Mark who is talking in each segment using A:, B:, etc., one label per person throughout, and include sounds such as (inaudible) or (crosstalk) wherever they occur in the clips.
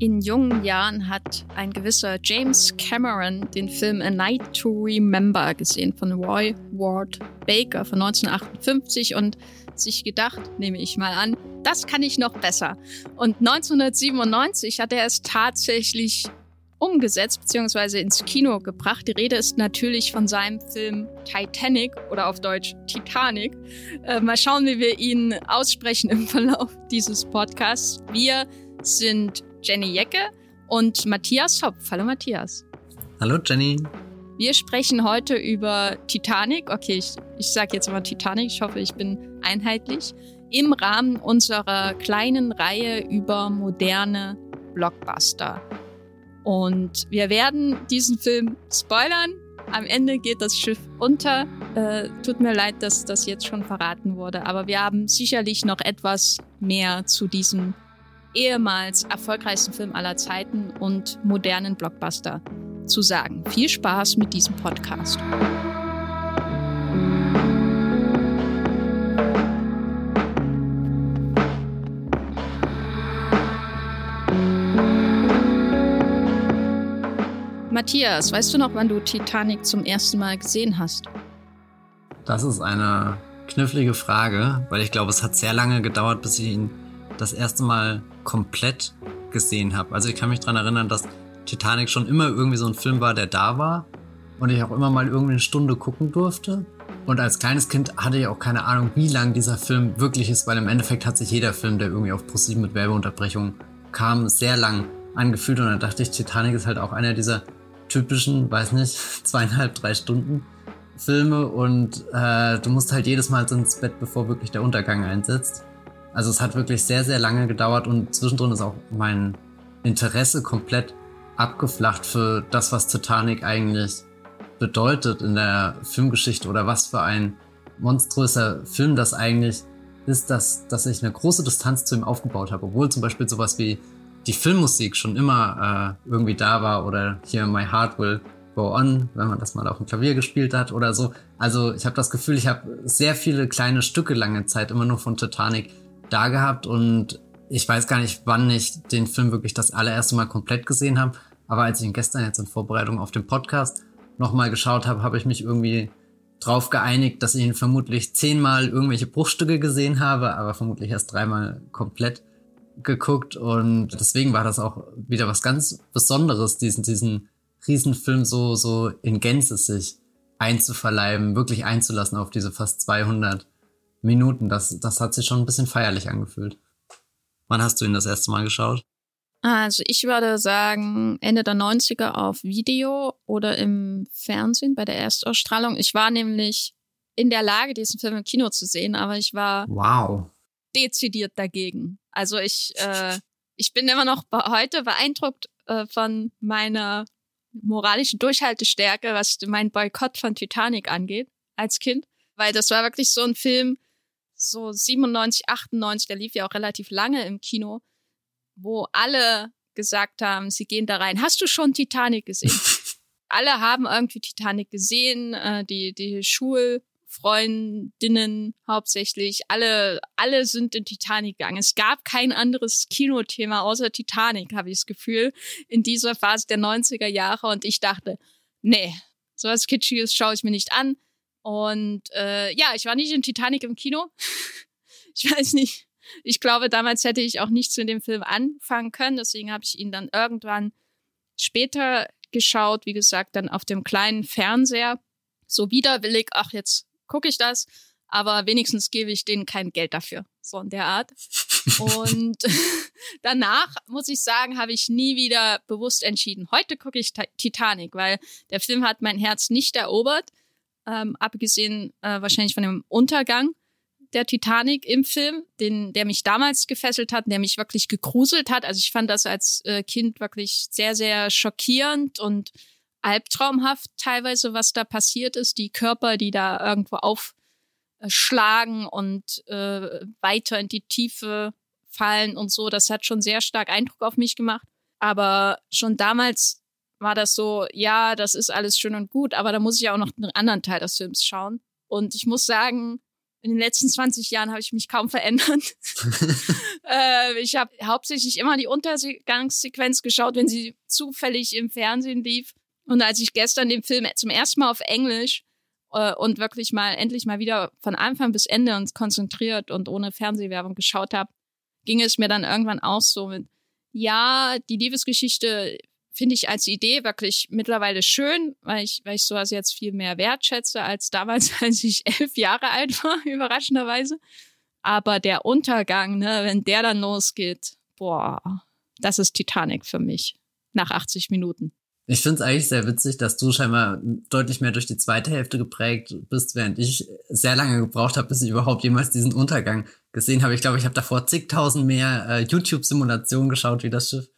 A: In jungen Jahren hat ein gewisser James Cameron den Film A Night to Remember gesehen von Roy Ward Baker von 1958 und sich gedacht, nehme ich mal an, das kann ich noch besser. Und 1997 hat er es tatsächlich umgesetzt bzw. ins Kino gebracht. Die Rede ist natürlich von seinem Film Titanic oder auf Deutsch Titanic. Äh, mal schauen, wie wir ihn aussprechen im (laughs) Verlauf dieses Podcasts. Wir sind Jenny Jecke und Matthias Hopf. Hallo Matthias.
B: Hallo Jenny.
A: Wir sprechen heute über Titanic. Okay, ich, ich sage jetzt mal Titanic. Ich hoffe, ich bin einheitlich. Im Rahmen unserer kleinen Reihe über moderne Blockbuster. Und wir werden diesen Film spoilern. Am Ende geht das Schiff unter. Äh, tut mir leid, dass das jetzt schon verraten wurde, aber wir haben sicherlich noch etwas mehr zu diesem ehemals erfolgreichsten Film aller Zeiten und modernen Blockbuster zu sagen. Viel Spaß mit diesem Podcast. Matthias, weißt du noch, wann du Titanic zum ersten Mal gesehen hast?
B: Das ist eine knifflige Frage, weil ich glaube, es hat sehr lange gedauert, bis ich ihn das erste Mal komplett gesehen habe. Also ich kann mich daran erinnern, dass Titanic schon immer irgendwie so ein Film war, der da war und ich auch immer mal irgendwie eine Stunde gucken durfte. Und als kleines Kind hatte ich auch keine Ahnung, wie lang dieser Film wirklich ist, weil im Endeffekt hat sich jeder Film, der irgendwie auf ProSieben mit Werbeunterbrechung kam, sehr lang angefühlt. Und dann dachte ich, Titanic ist halt auch einer dieser typischen, weiß nicht, (laughs) zweieinhalb, drei Stunden Filme und äh, du musst halt jedes Mal ins Bett, bevor wirklich der Untergang einsetzt. Also es hat wirklich sehr, sehr lange gedauert und zwischendrin ist auch mein Interesse komplett abgeflacht für das, was Titanic eigentlich bedeutet in der Filmgeschichte oder was für ein monströser Film das eigentlich ist, dass, dass ich eine große Distanz zu ihm aufgebaut habe, obwohl zum Beispiel sowas wie die Filmmusik schon immer äh, irgendwie da war oder hier My Heart Will Go On, wenn man das mal auf dem Klavier gespielt hat oder so. Also ich habe das Gefühl, ich habe sehr viele kleine Stücke lange Zeit immer nur von Titanic da gehabt und ich weiß gar nicht, wann ich den Film wirklich das allererste Mal komplett gesehen habe. Aber als ich ihn gestern jetzt in Vorbereitung auf den Podcast nochmal geschaut habe, habe ich mich irgendwie drauf geeinigt, dass ich ihn vermutlich zehnmal irgendwelche Bruchstücke gesehen habe, aber vermutlich erst dreimal komplett geguckt. Und deswegen war das auch wieder was ganz Besonderes, diesen, diesen Riesenfilm so, so in Gänze sich einzuverleiben, wirklich einzulassen auf diese fast 200 Minuten. Das, das hat sich schon ein bisschen feierlich angefühlt. Wann hast du ihn das erste Mal geschaut?
A: Also ich würde sagen Ende der 90er auf Video oder im Fernsehen bei der Erstausstrahlung. Ich war nämlich in der Lage, diesen Film im Kino zu sehen, aber ich war
B: wow.
A: dezidiert dagegen. Also ich, äh, ich bin immer noch heute beeindruckt äh, von meiner moralischen Durchhaltestärke, was mein Boykott von Titanic angeht als Kind. Weil das war wirklich so ein Film, so 97, 98, der lief ja auch relativ lange im Kino, wo alle gesagt haben, sie gehen da rein. Hast du schon Titanic gesehen? (laughs) alle haben irgendwie Titanic gesehen, äh, die, die Schulfreundinnen hauptsächlich, alle, alle sind in Titanic gegangen. Es gab kein anderes Kinothema außer Titanic, habe ich das Gefühl, in dieser Phase der 90er Jahre. Und ich dachte, nee, sowas Kitschiges schaue ich mir nicht an. Und äh, ja, ich war nicht in Titanic im Kino. (laughs) ich weiß nicht. Ich glaube, damals hätte ich auch nichts mit dem Film anfangen können. Deswegen habe ich ihn dann irgendwann später geschaut. Wie gesagt, dann auf dem kleinen Fernseher. So widerwillig, ach, jetzt gucke ich das. Aber wenigstens gebe ich denen kein Geld dafür. So in der Art. (laughs) Und (laughs) danach, muss ich sagen, habe ich nie wieder bewusst entschieden. Heute gucke ich Titanic, weil der Film hat mein Herz nicht erobert ähm, abgesehen äh, wahrscheinlich von dem Untergang der Titanic im Film, den, der mich damals gefesselt hat, der mich wirklich gegruselt hat. Also ich fand das als äh, Kind wirklich sehr, sehr schockierend und albtraumhaft teilweise, was da passiert ist. Die Körper, die da irgendwo aufschlagen und äh, weiter in die Tiefe fallen und so. Das hat schon sehr stark Eindruck auf mich gemacht. Aber schon damals war das so, ja, das ist alles schön und gut, aber da muss ich auch noch einen anderen Teil des Films schauen. Und ich muss sagen, in den letzten 20 Jahren habe ich mich kaum verändert. (laughs) äh, ich habe hauptsächlich immer die Untergangssequenz geschaut, wenn sie zufällig im Fernsehen lief. Und als ich gestern den Film zum ersten Mal auf Englisch äh, und wirklich mal endlich mal wieder von Anfang bis Ende und konzentriert und ohne Fernsehwerbung geschaut habe, ging es mir dann irgendwann auch so mit, ja, die Liebesgeschichte finde ich als Idee wirklich mittlerweile schön, weil ich, weil ich sowas jetzt viel mehr wertschätze als damals, (laughs) als ich elf Jahre alt war, (laughs) überraschenderweise. Aber der Untergang, ne, wenn der dann losgeht, boah, das ist Titanic für mich. Nach 80 Minuten.
B: Ich finde es eigentlich sehr witzig, dass du scheinbar deutlich mehr durch die zweite Hälfte geprägt bist, während ich sehr lange gebraucht habe, bis ich überhaupt jemals diesen Untergang gesehen habe. Ich glaube, ich habe davor zigtausend mehr äh, YouTube-Simulationen geschaut, wie das Schiff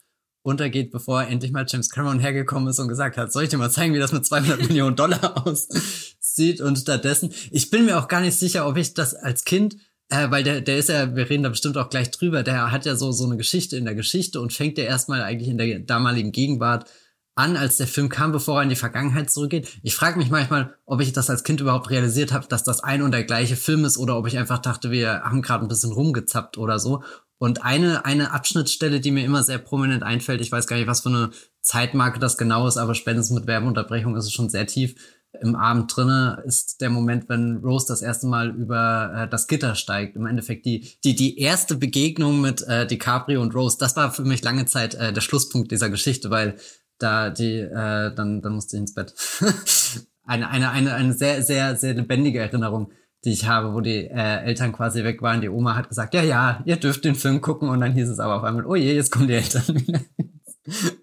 B: untergeht, bevor endlich mal James Cameron hergekommen ist und gesagt hat, soll ich dir mal zeigen, wie das mit 200 Millionen Dollar (laughs) aussieht? Und stattdessen, ich bin mir auch gar nicht sicher, ob ich das als Kind, äh, weil der, der ist ja, wir reden da bestimmt auch gleich drüber, der hat ja so, so eine Geschichte in der Geschichte und fängt ja erstmal eigentlich in der damaligen Gegenwart an, als der Film kam, bevor er in die Vergangenheit zurückgeht. Ich frage mich manchmal, ob ich das als Kind überhaupt realisiert habe, dass das ein und der gleiche Film ist oder ob ich einfach dachte, wir haben gerade ein bisschen rumgezappt oder so. Und eine, eine Abschnittsstelle, die mir immer sehr prominent einfällt, ich weiß gar nicht, was für eine Zeitmarke das genau ist, aber spätestens mit Werbeunterbrechung ist es schon sehr tief im Abend drinne, ist der Moment, wenn Rose das erste Mal über äh, das Gitter steigt. Im Endeffekt die, die, die erste Begegnung mit äh, DiCaprio und Rose, das war für mich lange Zeit äh, der Schlusspunkt dieser Geschichte, weil da die, äh, dann, dann musste ich ins Bett. (laughs) eine, eine, eine, eine sehr, sehr, sehr lebendige Erinnerung die ich habe, wo die äh, Eltern quasi weg waren. Die Oma hat gesagt, ja, ja, ihr dürft den Film gucken. Und dann hieß es aber auf einmal, oh je, jetzt kommen die Eltern (laughs) wieder.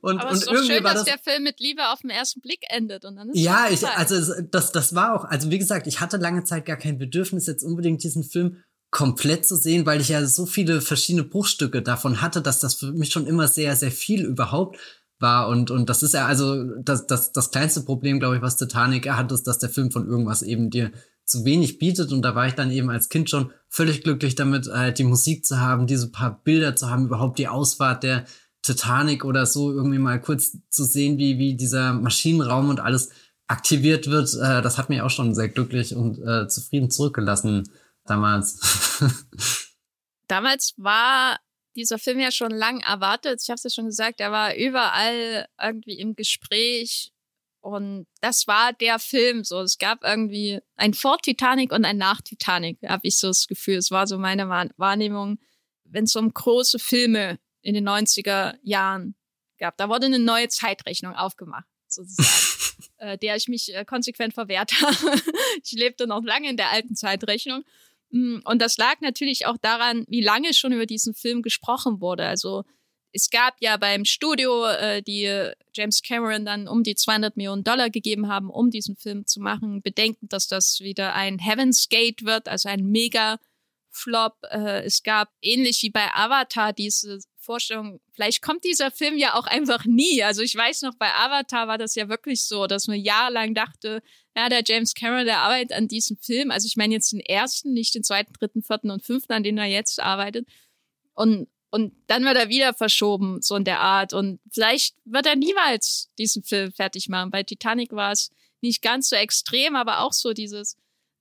A: Und, aber es ist doch schön, dass das, der Film mit Liebe auf den ersten Blick endet. Und dann ist
B: ja, ich, also das, das war auch, also wie gesagt, ich hatte lange Zeit gar kein Bedürfnis, jetzt unbedingt diesen Film komplett zu sehen, weil ich ja so viele verschiedene Bruchstücke davon hatte, dass das für mich schon immer sehr, sehr viel überhaupt war. Und, und das ist ja also das, das, das kleinste Problem, glaube ich, was Titanic hat, ist, dass der Film von irgendwas eben dir zu wenig bietet. Und da war ich dann eben als Kind schon völlig glücklich damit, äh, die Musik zu haben, diese paar Bilder zu haben, überhaupt die Ausfahrt der Titanic oder so irgendwie mal kurz zu sehen, wie, wie dieser Maschinenraum und alles aktiviert wird. Äh, das hat mich auch schon sehr glücklich und äh, zufrieden zurückgelassen damals. (laughs)
A: damals war dieser Film ja schon lang erwartet. Ich habe es ja schon gesagt, er war überall irgendwie im Gespräch und das war der Film so. Es gab irgendwie ein vor Titanic und ein nach Titanic, habe ich so das Gefühl. Es war so meine Wahrnehmung, wenn es um große Filme in den 90er Jahren gab. Da wurde eine neue Zeitrechnung aufgemacht, sozusagen, (laughs) äh, der ich mich äh, konsequent verwehrt (laughs) habe. ich lebte noch lange in der alten Zeitrechnung. Mm, und das lag natürlich auch daran, wie lange schon über diesen Film gesprochen wurde. Also es gab ja beim Studio, äh, die James Cameron dann um die 200 Millionen Dollar gegeben haben, um diesen Film zu machen, bedenken, dass das wieder ein Heaven's Gate wird, also ein Mega-Flop. Äh, es gab ähnlich wie bei Avatar diese Vorstellung, vielleicht kommt dieser Film ja auch einfach nie. Also ich weiß noch, bei Avatar war das ja wirklich so, dass man jahrelang dachte, ja, der James Cameron, der arbeitet an diesem Film. Also ich meine jetzt den ersten, nicht den zweiten, dritten, vierten und fünften, an denen er jetzt arbeitet. Und und dann wird er wieder verschoben, so in der Art. Und vielleicht wird er niemals diesen Film fertig machen. Bei Titanic war es nicht ganz so extrem, aber auch so dieses,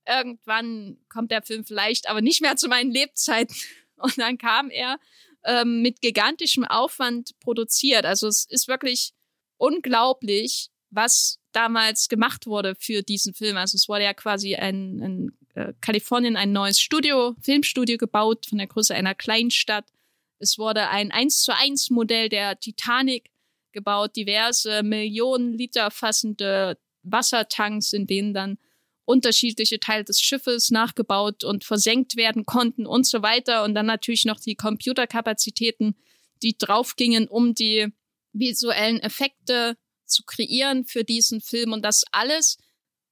A: irgendwann kommt der Film vielleicht, aber nicht mehr zu meinen Lebzeiten. (laughs) Und dann kam er ähm, mit gigantischem Aufwand produziert. Also es ist wirklich unglaublich, was damals gemacht wurde für diesen Film. Also es wurde ja quasi ein, ein äh, Kalifornien ein neues Studio, Filmstudio gebaut von der Größe einer Kleinstadt es wurde ein 1 zu 1 Modell der Titanic gebaut, diverse Millionen Liter fassende Wassertanks, in denen dann unterschiedliche Teile des Schiffes nachgebaut und versenkt werden konnten und so weiter. Und dann natürlich noch die Computerkapazitäten, die draufgingen, um die visuellen Effekte zu kreieren für diesen Film. Und das alles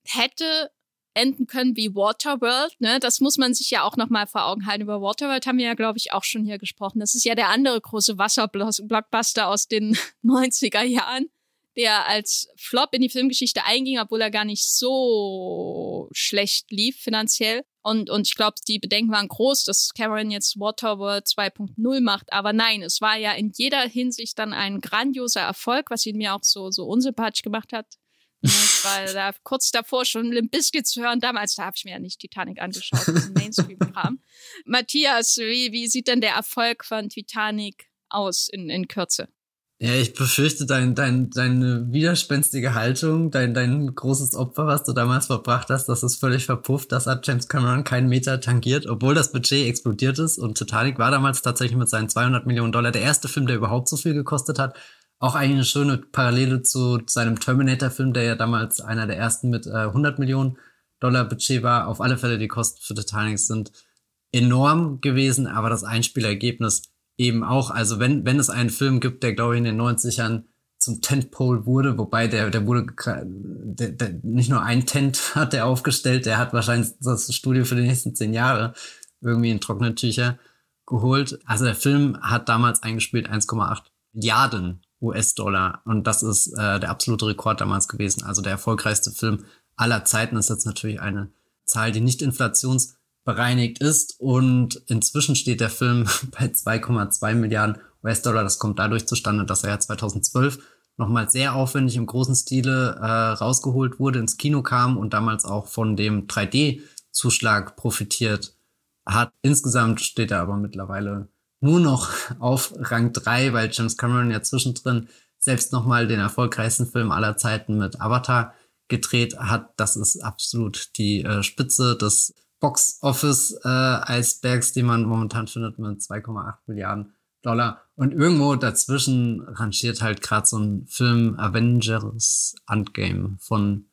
A: hätte enden können wie Waterworld. Ne? Das muss man sich ja auch noch mal vor Augen halten. Über Waterworld haben wir ja, glaube ich, auch schon hier gesprochen. Das ist ja der andere große Wasserblockbuster aus den (laughs) 90er Jahren, der als Flop in die Filmgeschichte einging, obwohl er gar nicht so schlecht lief finanziell. Und, und ich glaube, die Bedenken waren groß, dass Cameron jetzt Waterworld 2.0 macht. Aber nein, es war ja in jeder Hinsicht dann ein grandioser Erfolg, was ihn mir auch so, so unsympathisch gemacht hat. (laughs) weil da kurz davor schon Limp Bizkit zu hören, damals, da habe ich mir ja nicht Titanic angeschaut, das (laughs) Mainstream-Kram. Matthias, wie, wie sieht denn der Erfolg von Titanic aus in, in Kürze?
B: Ja, ich befürchte, dein, dein, deine widerspenstige Haltung, dein, dein großes Opfer, was du damals verbracht hast, das ist völlig verpufft. Das hat James Cameron keinen Meter tangiert, obwohl das Budget explodiert ist. Und Titanic war damals tatsächlich mit seinen 200 Millionen Dollar der erste Film, der überhaupt so viel gekostet hat. Auch eigentlich eine schöne Parallele zu seinem Terminator-Film, der ja damals einer der ersten mit äh, 100 Millionen Dollar Budget war. Auf alle Fälle die Kosten für Titanic sind enorm gewesen, aber das Einspielergebnis eben auch, also wenn, wenn es einen Film gibt, der, glaube ich, in den 90ern zum Tentpole wurde, wobei der, der wurde, der, der, nicht nur ein Tent (laughs) hat der aufgestellt, der hat wahrscheinlich das Studio für die nächsten zehn Jahre irgendwie in trockene Tücher geholt. Also der Film hat damals eingespielt 1,8 Milliarden US-Dollar und das ist äh, der absolute Rekord damals gewesen. Also der erfolgreichste Film aller Zeiten ist jetzt natürlich eine Zahl, die nicht inflations bereinigt ist. Und inzwischen steht der Film (laughs) bei 2,2 Milliarden US-Dollar. Das kommt dadurch zustande, dass er ja 2012 nochmal sehr aufwendig im großen Stile äh, rausgeholt wurde, ins Kino kam und damals auch von dem 3D-Zuschlag profitiert hat. Insgesamt steht er aber mittlerweile nur noch (laughs) auf Rang 3, weil James Cameron ja zwischendrin selbst nochmal den erfolgreichsten Film aller Zeiten mit Avatar gedreht hat. Das ist absolut die äh, Spitze des Box Office äh, Eisbergs, die man momentan findet mit 2,8 Milliarden Dollar. Und irgendwo dazwischen rangiert halt gerade so ein Film Avengers Endgame von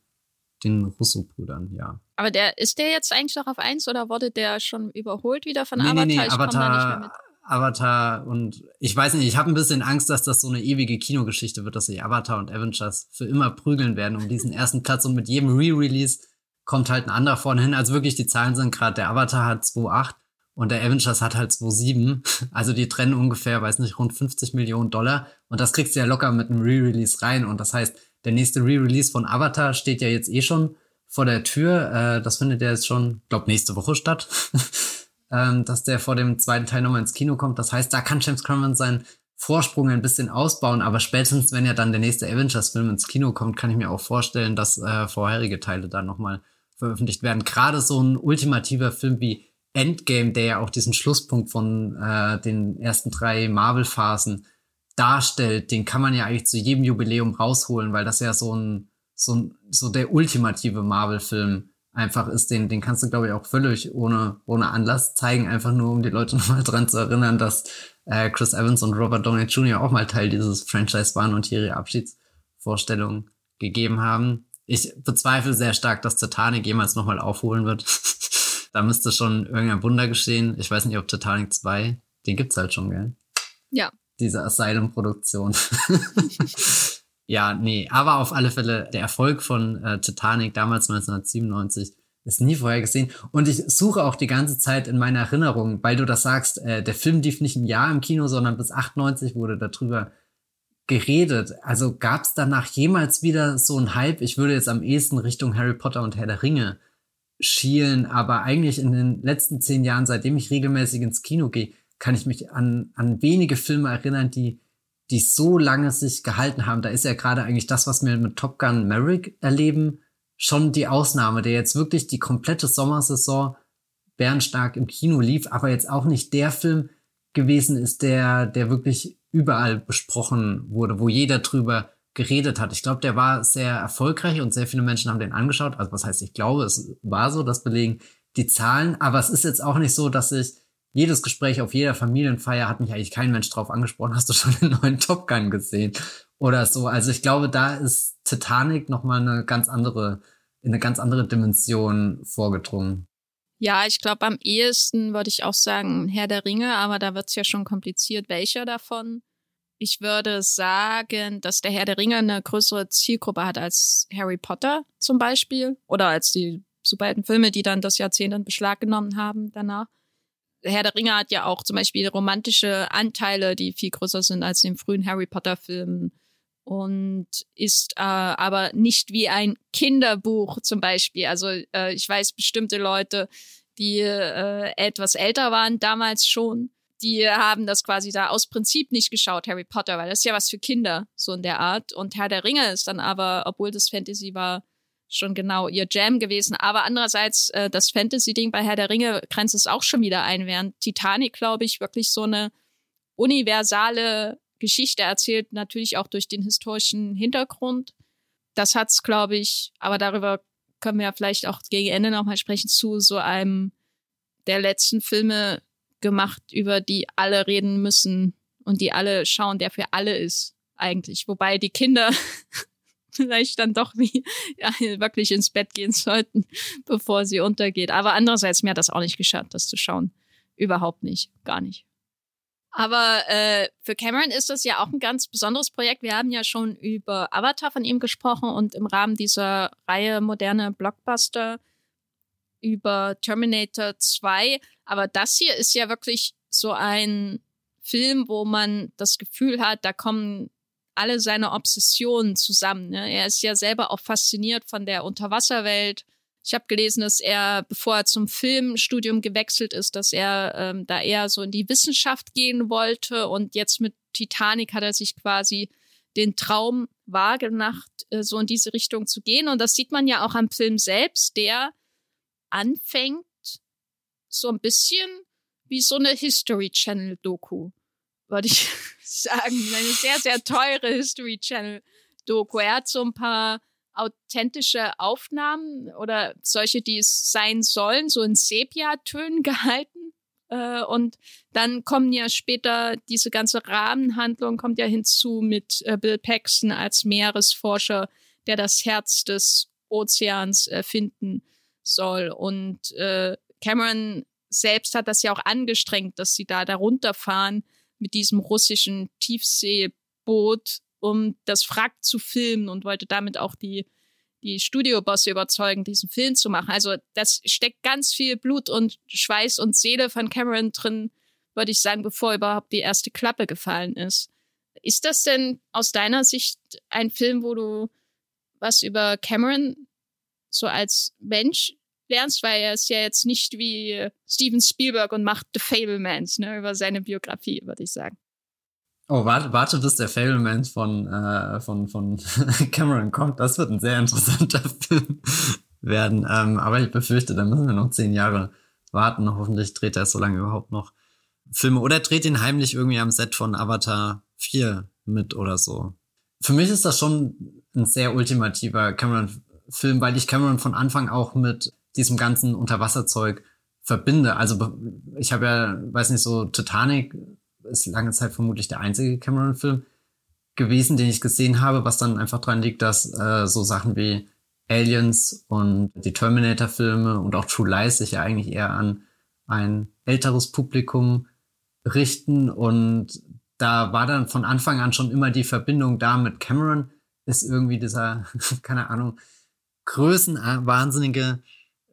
B: den Russo-Brüdern, ja.
A: Aber der, ist der jetzt eigentlich noch auf eins oder wurde der schon überholt wieder von nee, Avatar? Nee, nee,
B: ich Avatar, Avatar und ich weiß nicht, ich habe ein bisschen Angst, dass das so eine ewige Kinogeschichte wird, dass sich Avatar und Avengers für immer prügeln werden um diesen ersten Platz und mit jedem Re-Release kommt halt ein anderer vorne hin. Also wirklich, die Zahlen sind gerade, der Avatar hat 2,8 und der Avengers hat halt 2,7. (laughs) Also die trennen ungefähr, weiß nicht, rund 50 Millionen Dollar. Und das kriegst du ja locker mit einem Re-Release rein. Und das heißt, der nächste Re-Release von Avatar steht ja jetzt eh schon vor der Tür. Äh, das findet ja jetzt schon, glaub, nächste Woche statt. (laughs) ähm, dass der vor dem zweiten Teil nochmal ins Kino kommt. Das heißt, da kann James Cameron seinen Vorsprung ein bisschen ausbauen, aber spätestens, wenn ja dann der nächste Avengers-Film ins Kino kommt, kann ich mir auch vorstellen, dass äh, vorherige Teile dann nochmal veröffentlicht werden. Gerade so ein ultimativer Film wie Endgame, der ja auch diesen Schlusspunkt von äh, den ersten drei Marvel-Phasen darstellt, den kann man ja eigentlich zu jedem Jubiläum rausholen, weil das ja so ein so, ein, so der ultimative Marvel-Film einfach ist. Den, den kannst du, glaube ich, auch völlig ohne, ohne Anlass zeigen, einfach nur, um die Leute (laughs) nochmal dran zu erinnern, dass äh, Chris Evans und Robert Downey Jr. auch mal Teil dieses Franchise waren und hier ihre Abschiedsvorstellungen gegeben haben ich bezweifle sehr stark, dass Titanic jemals nochmal aufholen wird. (laughs) da müsste schon irgendein Wunder geschehen. Ich weiß nicht, ob Titanic 2, den gibt's halt schon, gell?
A: Ja.
B: Diese Asylum-Produktion. (laughs) ja, nee, aber auf alle Fälle der Erfolg von äh, Titanic damals 1997 ist nie vorher gesehen. Und ich suche auch die ganze Zeit in meiner Erinnerung, weil du das sagst, äh, der Film lief nicht ein Jahr im Kino, sondern bis 98 wurde darüber geredet. Also gab es danach jemals wieder so ein Hype? Ich würde jetzt am ehesten Richtung Harry Potter und Herr der Ringe schielen, aber eigentlich in den letzten zehn Jahren, seitdem ich regelmäßig ins Kino gehe, kann ich mich an, an wenige Filme erinnern, die, die so lange sich gehalten haben. Da ist ja gerade eigentlich das, was wir mit Top Gun Merrick erleben, schon die Ausnahme, der jetzt wirklich die komplette Sommersaison bärenstark im Kino lief, aber jetzt auch nicht der Film gewesen ist, der, der wirklich überall besprochen wurde, wo jeder drüber geredet hat. Ich glaube, der war sehr erfolgreich und sehr viele Menschen haben den angeschaut. Also was heißt, ich glaube, es war so, das belegen die Zahlen. Aber es ist jetzt auch nicht so, dass ich jedes Gespräch auf jeder Familienfeier hat mich eigentlich kein Mensch drauf angesprochen. Hast du schon den neuen Top Gun gesehen oder so? Also ich glaube, da ist Titanic noch mal eine ganz andere, in eine ganz andere Dimension vorgedrungen.
A: Ja, ich glaube, am ehesten würde ich auch sagen Herr der Ringe, aber da wird es ja schon kompliziert, welcher davon. Ich würde sagen, dass der Herr der Ringe eine größere Zielgruppe hat als Harry Potter zum Beispiel oder als die Superheldenfilme, die dann das Jahrzehnt in Beschlag genommen haben danach. Herr der Ringe hat ja auch zum Beispiel romantische Anteile, die viel größer sind als in den frühen Harry Potter-Filmen und ist äh, aber nicht wie ein Kinderbuch zum Beispiel. Also äh, ich weiß, bestimmte Leute, die äh, etwas älter waren damals schon, die haben das quasi da aus Prinzip nicht geschaut, Harry Potter, weil das ist ja was für Kinder, so in der Art. Und Herr der Ringe ist dann aber, obwohl das Fantasy war, schon genau ihr Jam gewesen. Aber andererseits, äh, das Fantasy-Ding bei Herr der Ringe grenzt es auch schon wieder ein, während Titanic, glaube ich, wirklich so eine universale Geschichte erzählt, natürlich auch durch den historischen Hintergrund. Das hat's, glaube ich, aber darüber können wir ja vielleicht auch gegen Ende nochmal sprechen, zu so einem der letzten Filme gemacht, über die alle reden müssen und die alle schauen, der für alle ist, eigentlich. Wobei die Kinder (laughs) vielleicht dann doch wie ja, wirklich ins Bett gehen sollten, bevor sie untergeht. Aber andererseits, mir hat das auch nicht geschadet, das zu schauen. Überhaupt nicht, gar nicht. Aber äh, für Cameron ist das ja auch ein ganz besonderes Projekt. Wir haben ja schon über Avatar von ihm gesprochen und im Rahmen dieser Reihe moderne Blockbuster über Terminator 2. Aber das hier ist ja wirklich so ein Film, wo man das Gefühl hat, da kommen alle seine Obsessionen zusammen. Ne? Er ist ja selber auch fasziniert von der Unterwasserwelt. Ich habe gelesen, dass er, bevor er zum Filmstudium gewechselt ist, dass er ähm, da eher so in die Wissenschaft gehen wollte und jetzt mit Titanic hat er sich quasi den Traum wahrgemacht, äh, so in diese Richtung zu gehen. Und das sieht man ja auch am Film selbst, der anfängt so ein bisschen wie so eine History Channel Doku würde ich (laughs) sagen. Eine sehr, sehr teure History Channel Doku. Er hat so ein paar authentische Aufnahmen oder solche, die es sein sollen, so in Sepia-Tönen (laughs) gehalten. Äh, und dann kommen ja später diese ganze Rahmenhandlung kommt ja hinzu mit äh, Bill Paxton als Meeresforscher, der das Herz des Ozeans finden soll. Und äh, Cameron selbst hat das ja auch angestrengt, dass sie da darunter fahren mit diesem russischen Tiefseeboot, um das Wrack zu filmen und wollte damit auch die, die Studiobosse überzeugen, diesen Film zu machen. Also das steckt ganz viel Blut und Schweiß und Seele von Cameron drin, würde ich sagen, bevor überhaupt die erste Klappe gefallen ist. Ist das denn aus deiner Sicht ein Film, wo du was über Cameron so als Mensch lernst, weil er ist ja jetzt nicht wie Steven Spielberg und macht The Fablemans, ne, über seine Biografie, würde ich sagen.
B: Oh, warte, warte bis der Fablemans von, äh, von, von (laughs) Cameron kommt. Das wird ein sehr interessanter (laughs) Film werden. Ähm, aber ich befürchte, da müssen wir noch zehn Jahre warten. Hoffentlich dreht er so lange überhaupt noch Filme. Oder dreht ihn heimlich irgendwie am Set von Avatar 4 mit oder so. Für mich ist das schon ein sehr ultimativer Cameron-Film, weil ich Cameron von Anfang auch mit diesem ganzen Unterwasserzeug verbinde. Also ich habe ja, weiß nicht, so Titanic ist lange Zeit vermutlich der einzige Cameron-Film gewesen, den ich gesehen habe, was dann einfach dran liegt, dass äh, so Sachen wie Aliens und die Terminator-Filme und auch True Lies sich ja eigentlich eher an ein älteres Publikum richten. Und da war dann von Anfang an schon immer die Verbindung da mit Cameron, ist irgendwie dieser, (laughs) keine Ahnung, größenwahnsinnige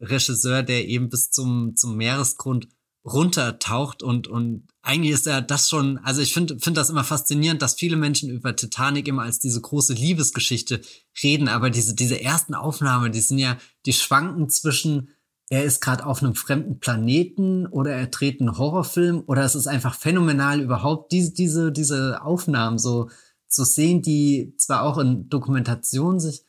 B: Regisseur, der eben bis zum, zum Meeresgrund runtertaucht und, und eigentlich ist er das schon, also ich finde finde das immer faszinierend, dass viele Menschen über Titanic immer als diese große Liebesgeschichte reden, aber diese, diese ersten Aufnahmen, die sind ja, die schwanken zwischen, er ist gerade auf einem fremden Planeten oder er dreht einen Horrorfilm oder es ist einfach phänomenal überhaupt diese, diese, diese Aufnahmen so zu sehen, die zwar auch in Dokumentation sich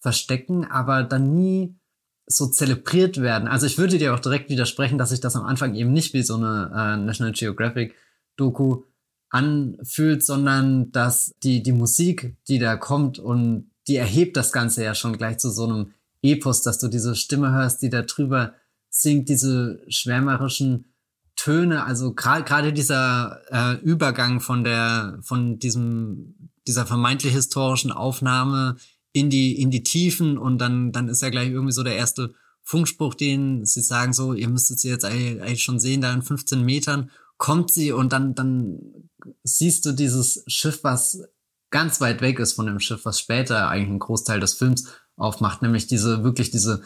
B: verstecken, aber dann nie so zelebriert werden. Also ich würde dir auch direkt widersprechen, dass sich das am Anfang eben nicht wie so eine äh, National Geographic Doku anfühlt, sondern dass die, die Musik, die da kommt und die erhebt das Ganze ja schon gleich zu so einem Epos, dass du diese Stimme hörst, die da drüber singt, diese schwärmerischen Töne, also gerade dieser äh, Übergang von der, von diesem, dieser vermeintlich historischen Aufnahme in die, in die Tiefen und dann, dann ist ja gleich irgendwie so der erste Funkspruch, den sie sagen so, ihr müsstet sie jetzt eigentlich schon sehen, da in 15 Metern kommt sie und dann, dann siehst du dieses Schiff, was ganz weit weg ist von dem Schiff, was später eigentlich einen Großteil des Films aufmacht, nämlich diese, wirklich diese,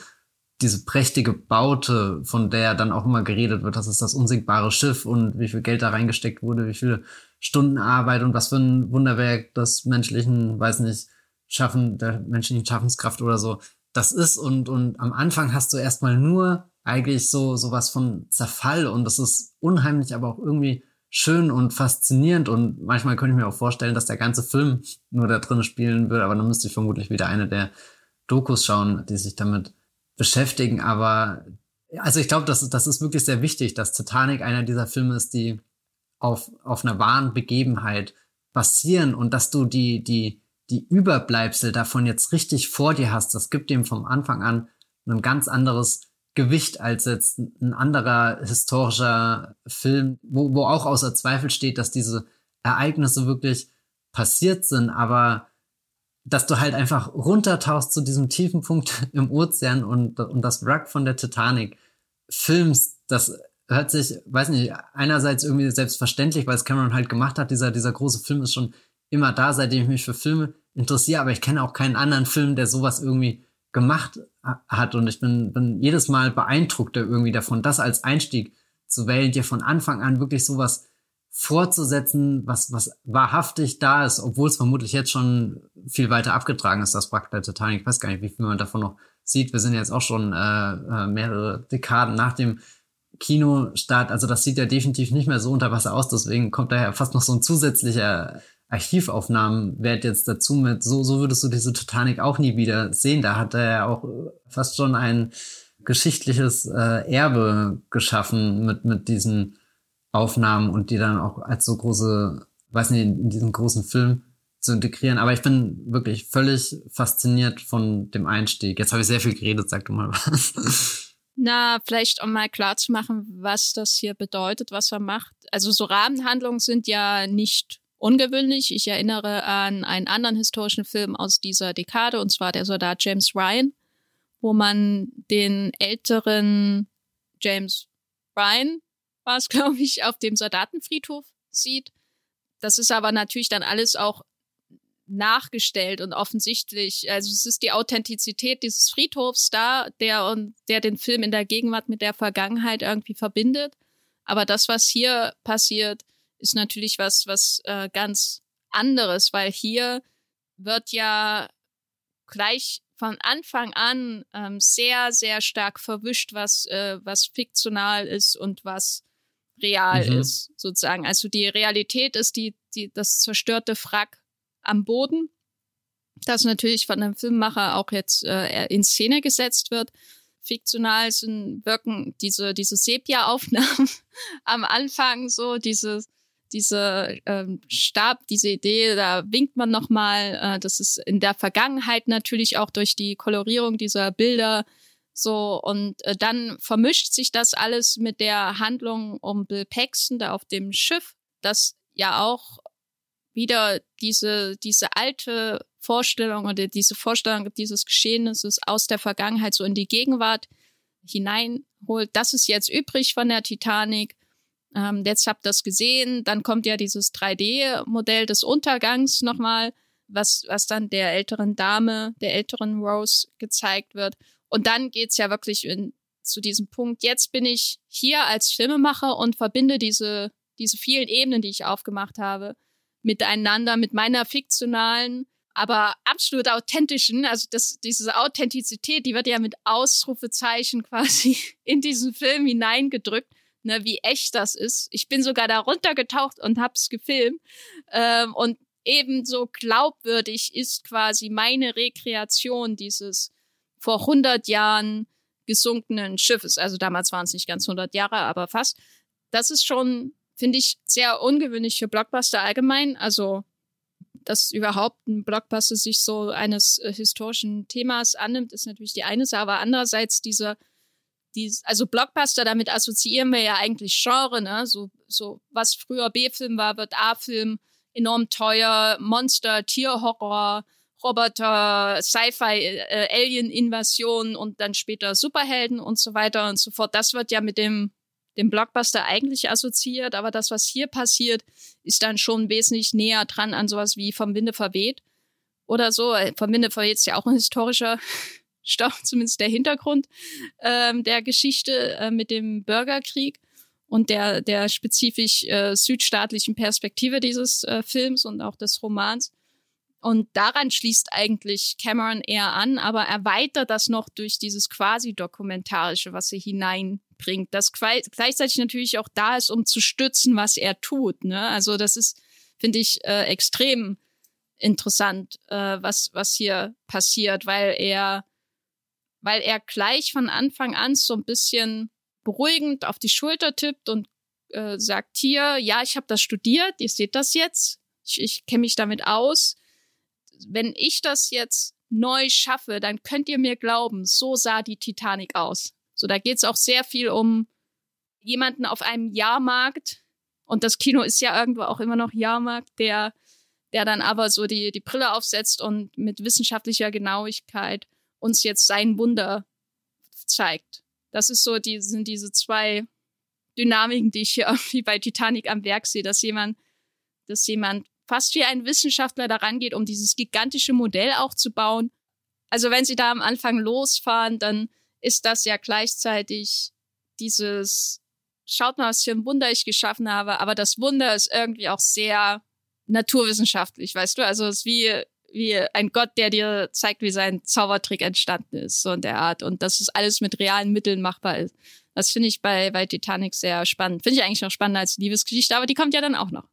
B: diese prächtige Baute, von der dann auch immer geredet wird, das ist das unsinkbare Schiff und wie viel Geld da reingesteckt wurde, wie viele Stunden Arbeit und was für ein Wunderwerk des menschlichen, weiß nicht, Schaffen, der menschlichen Schaffenskraft oder so, das ist. Und, und am Anfang hast du erstmal nur eigentlich so sowas von Zerfall und das ist unheimlich, aber auch irgendwie schön und faszinierend und manchmal könnte ich mir auch vorstellen, dass der ganze Film nur da drin spielen würde, aber dann müsste ich vermutlich wieder eine der Dokus schauen, die sich damit beschäftigen, aber also ich glaube, das, das ist wirklich sehr wichtig, dass Titanic einer dieser Filme ist, die auf, auf einer wahren Begebenheit basieren und dass du die, die, die Überbleibsel davon jetzt richtig vor dir hast. Das gibt dem vom Anfang an ein ganz anderes Gewicht als jetzt ein anderer historischer Film, wo, wo auch außer Zweifel steht, dass diese Ereignisse wirklich passiert sind, aber dass du halt einfach runtertauchst zu diesem tiefen Punkt (laughs) im Ozean und, und das Wrack von der Titanic filmst, das hört sich, weiß nicht, einerseits irgendwie selbstverständlich, weil es Cameron halt gemacht hat. Dieser, dieser große Film ist schon immer da, seitdem ich mich für Filme interessiere, aber ich kenne auch keinen anderen Film, der sowas irgendwie gemacht hat. Und ich bin, bin jedes Mal beeindruckt irgendwie davon, das als Einstieg zu wählen, dir von Anfang an wirklich sowas fortzusetzen, was, was wahrhaftig da ist, obwohl es vermutlich jetzt schon viel weiter abgetragen ist, das Wrack der Titanic. Ich weiß gar nicht, wie viel man davon noch sieht. Wir sind jetzt auch schon äh, äh, mehrere Dekaden nach dem Kinostart. Also das sieht ja definitiv nicht mehr so unter Wasser aus. Deswegen kommt daher fast noch so ein zusätzlicher Archivaufnahmenwert jetzt dazu mit. So, so würdest du diese Titanic auch nie wieder sehen. Da hat er ja auch fast schon ein geschichtliches äh, Erbe geschaffen mit, mit diesen Aufnahmen und die dann auch als so große, weiß nicht, in diesen großen Film zu integrieren. Aber ich bin wirklich völlig fasziniert von dem Einstieg. Jetzt habe ich sehr viel geredet, sag du mal was.
A: Na, vielleicht um mal klar zu machen, was das hier bedeutet, was er macht. Also so Rahmenhandlungen sind ja nicht ungewöhnlich. Ich erinnere an einen anderen historischen Film aus dieser Dekade, und zwar der Soldat James Ryan, wo man den älteren James Ryan war es, (laughs) glaube ich, auf dem Soldatenfriedhof sieht. Das ist aber natürlich dann alles auch nachgestellt und offensichtlich. Also es ist die Authentizität dieses Friedhofs da, der und der den Film in der Gegenwart mit der Vergangenheit irgendwie verbindet. Aber das, was hier passiert, ist natürlich was, was äh, ganz anderes, weil hier wird ja gleich von Anfang an ähm, sehr, sehr stark verwischt, was, äh, was fiktional ist und was real mhm. ist, sozusagen. Also die Realität ist die, die, das zerstörte Frack am Boden, das natürlich von einem Filmemacher auch jetzt äh, in Szene gesetzt wird. Fiktional sind, wirken diese, diese Sepia-Aufnahmen (laughs) am Anfang so, diese, diese ähm, Stab, diese Idee, da winkt man nochmal, äh, das ist in der Vergangenheit natürlich auch durch die Kolorierung dieser Bilder so, und äh, dann vermischt sich das alles mit der Handlung um Bill Paxton da auf dem Schiff, das ja auch wieder diese, diese alte Vorstellung oder diese Vorstellung dieses Geschehnisses aus der Vergangenheit so in die Gegenwart hineinholt. Das ist jetzt übrig von der Titanic. Ähm, jetzt habt ihr das gesehen. Dann kommt ja dieses 3D-Modell des Untergangs nochmal, was, was dann der älteren Dame, der älteren Rose gezeigt wird. Und dann geht's ja wirklich in, zu diesem Punkt. Jetzt bin ich hier als Filmemacher und verbinde diese, diese vielen Ebenen, die ich aufgemacht habe, miteinander, mit meiner fiktionalen, aber absolut authentischen, also das, diese Authentizität, die wird ja mit Ausrufezeichen (laughs) quasi in diesen Film hineingedrückt, ne, wie echt das ist. Ich bin sogar da runtergetaucht und hab's gefilmt. Ähm, und ebenso glaubwürdig ist quasi meine Rekreation dieses vor 100 Jahren gesunkenen Schiffes. Also damals waren es nicht ganz 100 Jahre, aber fast. Das ist schon, finde ich, sehr ungewöhnlich für Blockbuster allgemein. Also, dass überhaupt ein Blockbuster sich so eines äh, historischen Themas annimmt, ist natürlich die eine Sache. Aber andererseits dieser, dies, also Blockbuster, damit assoziieren wir ja eigentlich Genre, ne? So, so was früher B-Film war, wird A-Film, enorm teuer, Monster, Tierhorror, Roboter, Sci-Fi, äh, Alien-Invasion und dann später Superhelden und so weiter und so fort. Das wird ja mit dem, dem Blockbuster eigentlich assoziiert, aber das, was hier passiert, ist dann schon wesentlich näher dran an sowas wie Vom Winde verweht oder so. Vom Winde verweht ist ja auch ein historischer (laughs) (laughs) zumindest der Hintergrund ähm, der Geschichte äh, mit dem Bürgerkrieg und der, der spezifisch äh, südstaatlichen Perspektive dieses äh, Films und auch des Romans. Und daran schließt eigentlich Cameron eher an, aber erweitert das noch durch dieses quasi dokumentarische, was er hineinbringt, das gleichzeitig natürlich auch da ist, um zu stützen, was er tut. Ne? Also das ist, finde ich, äh, extrem interessant, äh, was was hier passiert, weil er weil er gleich von Anfang an so ein bisschen beruhigend auf die Schulter tippt und äh, sagt hier, ja, ich habe das studiert, ihr seht das jetzt, ich, ich kenne mich damit aus. Wenn ich das jetzt neu schaffe, dann könnt ihr mir glauben, so sah die Titanic aus. So, da geht's auch sehr viel um jemanden auf einem Jahrmarkt. Und das Kino ist ja irgendwo auch immer noch Jahrmarkt, der, der dann aber so die, die Brille aufsetzt und mit wissenschaftlicher Genauigkeit uns jetzt sein Wunder zeigt. Das ist so, die sind diese zwei Dynamiken, die ich hier (laughs) irgendwie bei Titanic am Werk sehe, dass jemand, dass jemand fast wie ein Wissenschaftler daran geht, um dieses gigantische Modell auch zu bauen. Also wenn sie da am Anfang losfahren, dann ist das ja gleichzeitig dieses, schaut mal, was für ein Wunder ich geschaffen habe, aber das Wunder ist irgendwie auch sehr naturwissenschaftlich, weißt du? Also es ist wie wie ein Gott, der dir zeigt, wie sein Zaubertrick entstanden ist, so in der Art. Und dass es alles mit realen Mitteln machbar ist. Das finde ich bei, bei Titanic sehr spannend. Finde ich eigentlich noch spannender als die Liebesgeschichte, aber die kommt ja dann auch noch.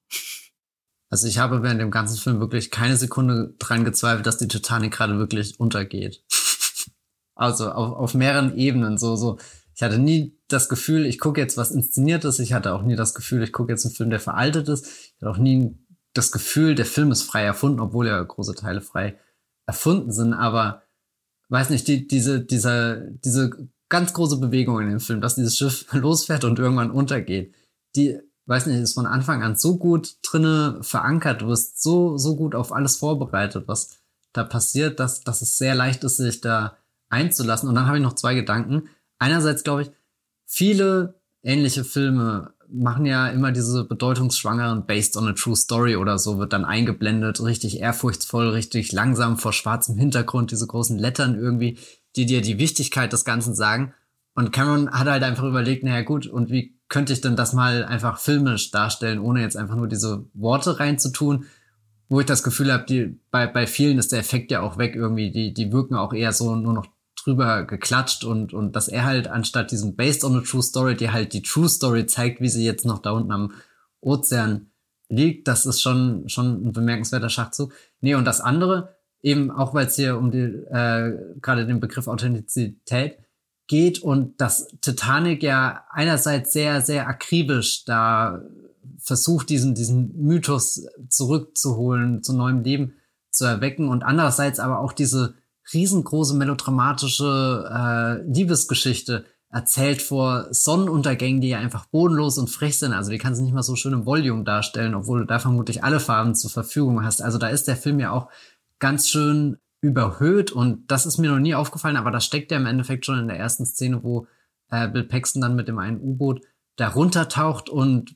B: Also ich habe während dem ganzen Film wirklich keine Sekunde dran gezweifelt, dass die Titanic gerade wirklich untergeht. (laughs) also auf, auf mehreren Ebenen so, so. Ich hatte nie das Gefühl, ich gucke jetzt was Inszeniertes. Ich hatte auch nie das Gefühl, ich gucke jetzt einen Film, der veraltet ist. Ich hatte auch nie das Gefühl, der Film ist frei erfunden, obwohl ja große Teile frei erfunden sind, aber weiß nicht, die, diese, diese, diese ganz große Bewegung in dem Film, dass dieses Schiff (laughs) losfährt und irgendwann untergeht, die, weiß nicht, ist von Anfang an so gut drinne verankert, du bist so, so gut auf alles vorbereitet, was da passiert, dass, dass es sehr leicht ist, sich da einzulassen. Und dann habe ich noch zwei Gedanken. Einerseits glaube ich, viele ähnliche Filme machen ja immer diese bedeutungsschwangeren Based on a True Story oder so, wird dann eingeblendet, richtig ehrfurchtsvoll, richtig langsam vor schwarzem Hintergrund, diese großen Lettern irgendwie, die dir die Wichtigkeit des Ganzen sagen. Und Cameron hat halt einfach überlegt, naja gut, und wie könnte ich denn das mal einfach filmisch darstellen, ohne jetzt einfach nur diese Worte reinzutun, wo ich das Gefühl habe, bei, bei vielen ist der Effekt ja auch weg irgendwie, die, die wirken auch eher so nur noch drüber geklatscht und, und dass er halt anstatt diesem Based on a True Story, die halt die True Story zeigt, wie sie jetzt noch da unten am Ozean liegt, das ist schon, schon ein bemerkenswerter Schachzug. Nee, und das andere, eben auch weil es hier um die, äh, gerade den Begriff Authentizität geht und das Titanic ja einerseits sehr, sehr akribisch da versucht, diesen, diesen Mythos zurückzuholen, zu neuem Leben zu erwecken und andererseits aber auch diese riesengroße melodramatische äh, Liebesgeschichte erzählt vor Sonnenuntergängen, die ja einfach bodenlos und frech sind. Also die kannst du nicht mal so schön im Volume darstellen, obwohl du da vermutlich alle Farben zur Verfügung hast. Also da ist der Film ja auch ganz schön überhöht und das ist mir noch nie aufgefallen, aber das steckt ja im Endeffekt schon in der ersten Szene, wo äh, Bill Paxton dann mit dem einen U-Boot da runtertaucht und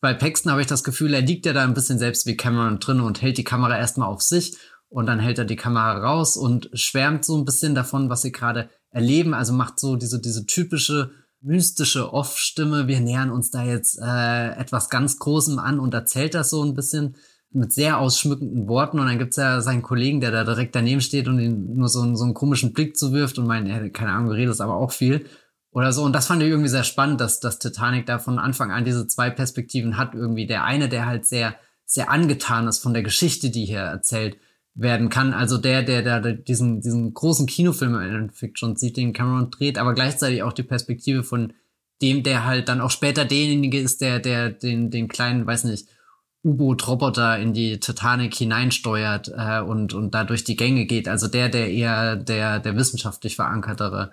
B: bei Paxton habe ich das Gefühl, er liegt ja da ein bisschen selbst wie Cameron drin und hält die Kamera erstmal auf sich und dann hält er die Kamera raus und schwärmt so ein bisschen davon, was sie gerade erleben. Also macht so diese, diese typische mystische Off-Stimme. Wir nähern uns da jetzt äh, etwas ganz Großem an und erzählt das so ein bisschen mit sehr ausschmückenden Worten. Und dann gibt's ja seinen Kollegen, der da direkt daneben steht und ihn nur so, so einen komischen Blick zuwirft und meint, ja, keine Ahnung, redet aber auch viel. Oder so. Und das fand ich irgendwie sehr spannend, dass, dass Titanic da von Anfang an diese zwei Perspektiven hat. Irgendwie der eine, der halt sehr, sehr angetan ist von der Geschichte, die hier erzählt werden kann. Also der, der, der diesen, diesen großen Kinofilm Endeffekt schon sieht, den Cameron dreht, aber gleichzeitig auch die Perspektive von dem, der halt dann auch später derjenige ist, der, der den, den kleinen, weiß nicht, U-Boot-Roboter in die Titanic hineinsteuert äh, und, und da durch die Gänge geht. Also der, der eher der, der wissenschaftlich verankertere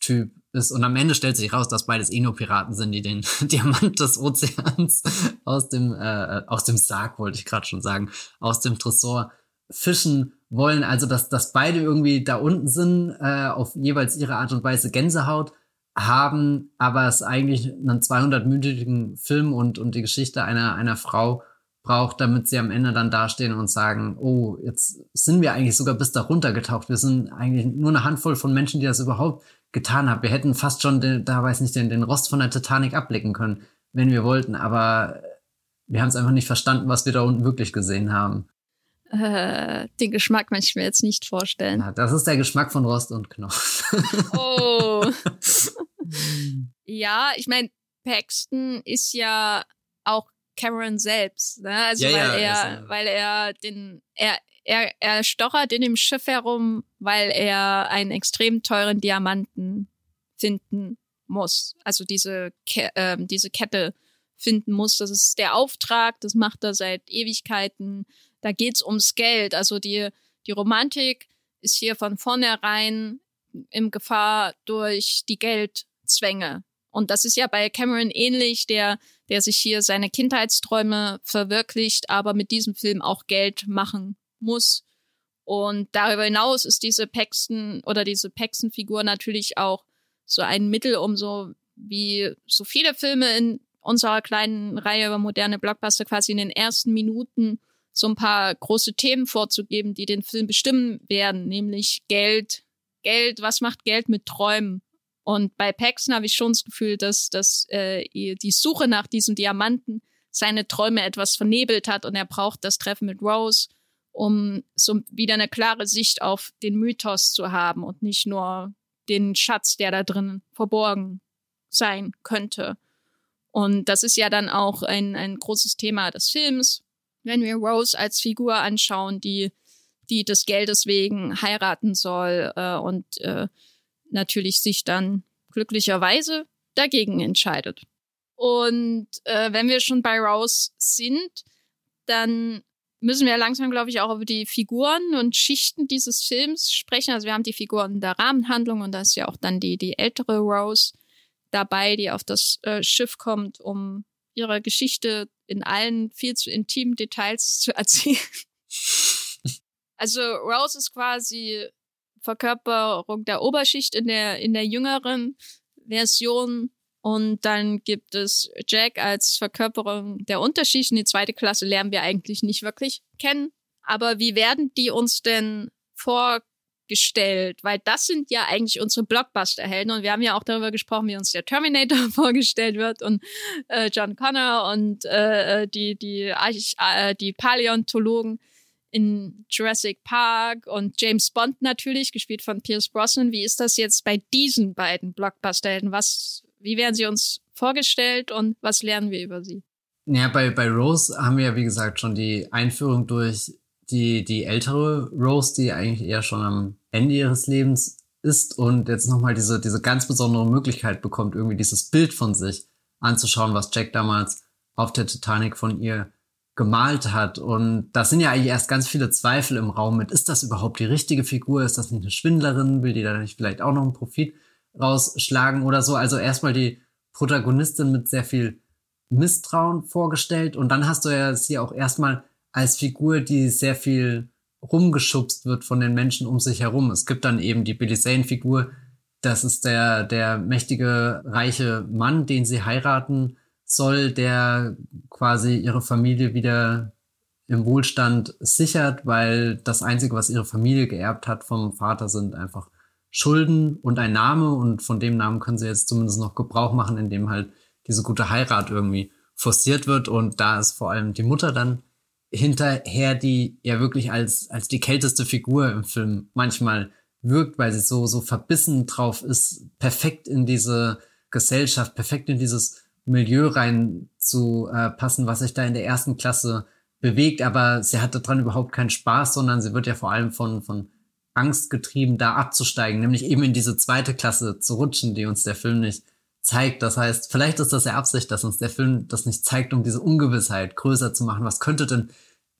B: Typ ist. Und am Ende stellt sich raus, dass beides eh nur Piraten sind, die den (laughs) Diamant des Ozeans aus dem, äh, aus dem Sarg, wollte ich gerade schon sagen, aus dem Tresor fischen wollen, also dass, dass beide irgendwie da unten sind, äh, auf jeweils ihre Art und Weise Gänsehaut haben, aber es eigentlich einen 200-minütigen Film und, und die Geschichte einer, einer Frau braucht, damit sie am Ende dann dastehen und sagen, oh, jetzt sind wir eigentlich sogar bis da runtergetaucht. Wir sind eigentlich nur eine Handvoll von Menschen, die das überhaupt getan haben. Wir hätten fast schon, den, da weiß nicht, den, den Rost von der Titanic abblicken können, wenn wir wollten, aber wir haben es einfach nicht verstanden, was wir da unten wirklich gesehen haben.
A: Äh, den Geschmack möchte ich mir jetzt nicht vorstellen.
B: Ja, das ist der Geschmack von Rost und Knopf.
A: oh. (laughs) ja, ich meine, Paxton ist ja auch Cameron selbst, ne? Also
B: Ja,
A: weil
B: ja,
A: er,
B: äh,
A: weil er den, er, er, er stochert in dem Schiff herum, weil er einen extrem teuren Diamanten finden muss. Also diese, Ke ähm, diese Kette finden muss. Das ist der Auftrag, das macht er seit Ewigkeiten. Da geht's ums Geld. Also die, die Romantik ist hier von vornherein im Gefahr durch die Geldzwänge. Und das ist ja bei Cameron ähnlich, der, der sich hier seine Kindheitsträume verwirklicht, aber mit diesem Film auch Geld machen muss. Und darüber hinaus ist diese Paxton oder diese Paxton-Figur natürlich auch so ein Mittel, um so wie so viele Filme in unserer kleinen Reihe über moderne Blockbuster quasi in den ersten Minuten so ein paar große Themen vorzugeben, die den Film bestimmen werden, nämlich Geld, Geld, was macht Geld mit Träumen? Und bei Paxton habe ich schon das Gefühl, dass, dass äh, die Suche nach diesem Diamanten seine Träume etwas vernebelt hat und er braucht das Treffen mit Rose, um so wieder eine klare Sicht auf den Mythos zu haben und nicht nur den Schatz, der da drin verborgen sein könnte. Und das ist ja dann auch ein, ein großes Thema des Films, wenn wir Rose als Figur anschauen, die, die des Geldes wegen heiraten soll äh, und äh, natürlich sich dann glücklicherweise dagegen entscheidet. Und äh, wenn wir schon bei Rose sind, dann müssen wir langsam, glaube ich, auch über die Figuren und Schichten dieses Films sprechen. Also wir haben die Figuren der Rahmenhandlung und da ist ja auch dann die, die ältere Rose dabei, die auf das äh, Schiff kommt, um ihre Geschichte in allen viel zu intimen Details (laughs) zu erzählen. also Rose ist quasi Verkörperung der Oberschicht in der, in der jüngeren Version. Und dann gibt es Jack als Verkörperung der Unterschicht. Und die zweite Klasse lernen wir eigentlich nicht wirklich kennen. Aber wie werden die uns denn vorgestellt? Weil das sind ja eigentlich unsere Blockbuster-Helden. Und wir haben ja auch darüber gesprochen, wie uns der Terminator (laughs) vorgestellt wird und äh, John Connor und äh, die, die, Arch äh, die Paläontologen in Jurassic Park und James Bond natürlich, gespielt von Pierce Brosnan. Wie ist das jetzt bei diesen beiden Blockbuster-Helden? Wie werden sie uns vorgestellt und was lernen wir über sie?
B: Ja, bei, bei Rose haben wir ja, wie gesagt, schon die Einführung durch die, die ältere Rose, die eigentlich eher schon am Ende ihres Lebens ist und jetzt nochmal diese, diese ganz besondere Möglichkeit bekommt, irgendwie dieses Bild von sich anzuschauen, was Jack damals auf der Titanic von ihr gemalt hat. Und da sind ja eigentlich erst ganz viele Zweifel im Raum mit, ist das überhaupt die richtige Figur? Ist das nicht eine Schwindlerin? Will die da nicht vielleicht auch noch einen Profit rausschlagen oder so? Also erstmal die Protagonistin mit sehr viel Misstrauen vorgestellt und dann hast du ja sie auch erstmal als Figur, die sehr viel rumgeschubst wird von den Menschen um sich herum. Es gibt dann eben die Billy Zane-Figur, das ist der, der mächtige, reiche Mann, den sie heiraten soll, der quasi ihre Familie wieder im Wohlstand sichert, weil das Einzige, was ihre Familie geerbt hat vom Vater, sind einfach Schulden und ein Name. Und von dem Namen können sie jetzt zumindest noch Gebrauch machen, indem halt diese gute Heirat irgendwie forciert wird. Und da ist vor allem die Mutter dann hinterher, die ja wirklich als, als die kälteste Figur im Film manchmal wirkt, weil sie so, so verbissen drauf ist, perfekt in diese Gesellschaft, perfekt in dieses Milieu rein zu äh, passen, was sich da in der ersten Klasse bewegt, aber sie hatte dran überhaupt keinen Spaß, sondern sie wird ja vor allem von, von Angst getrieben, da abzusteigen, nämlich eben in diese zweite Klasse zu rutschen, die uns der Film nicht zeigt. Das heißt, vielleicht ist das ja Absicht, dass uns der Film das nicht zeigt, um diese Ungewissheit größer zu machen. Was könnte denn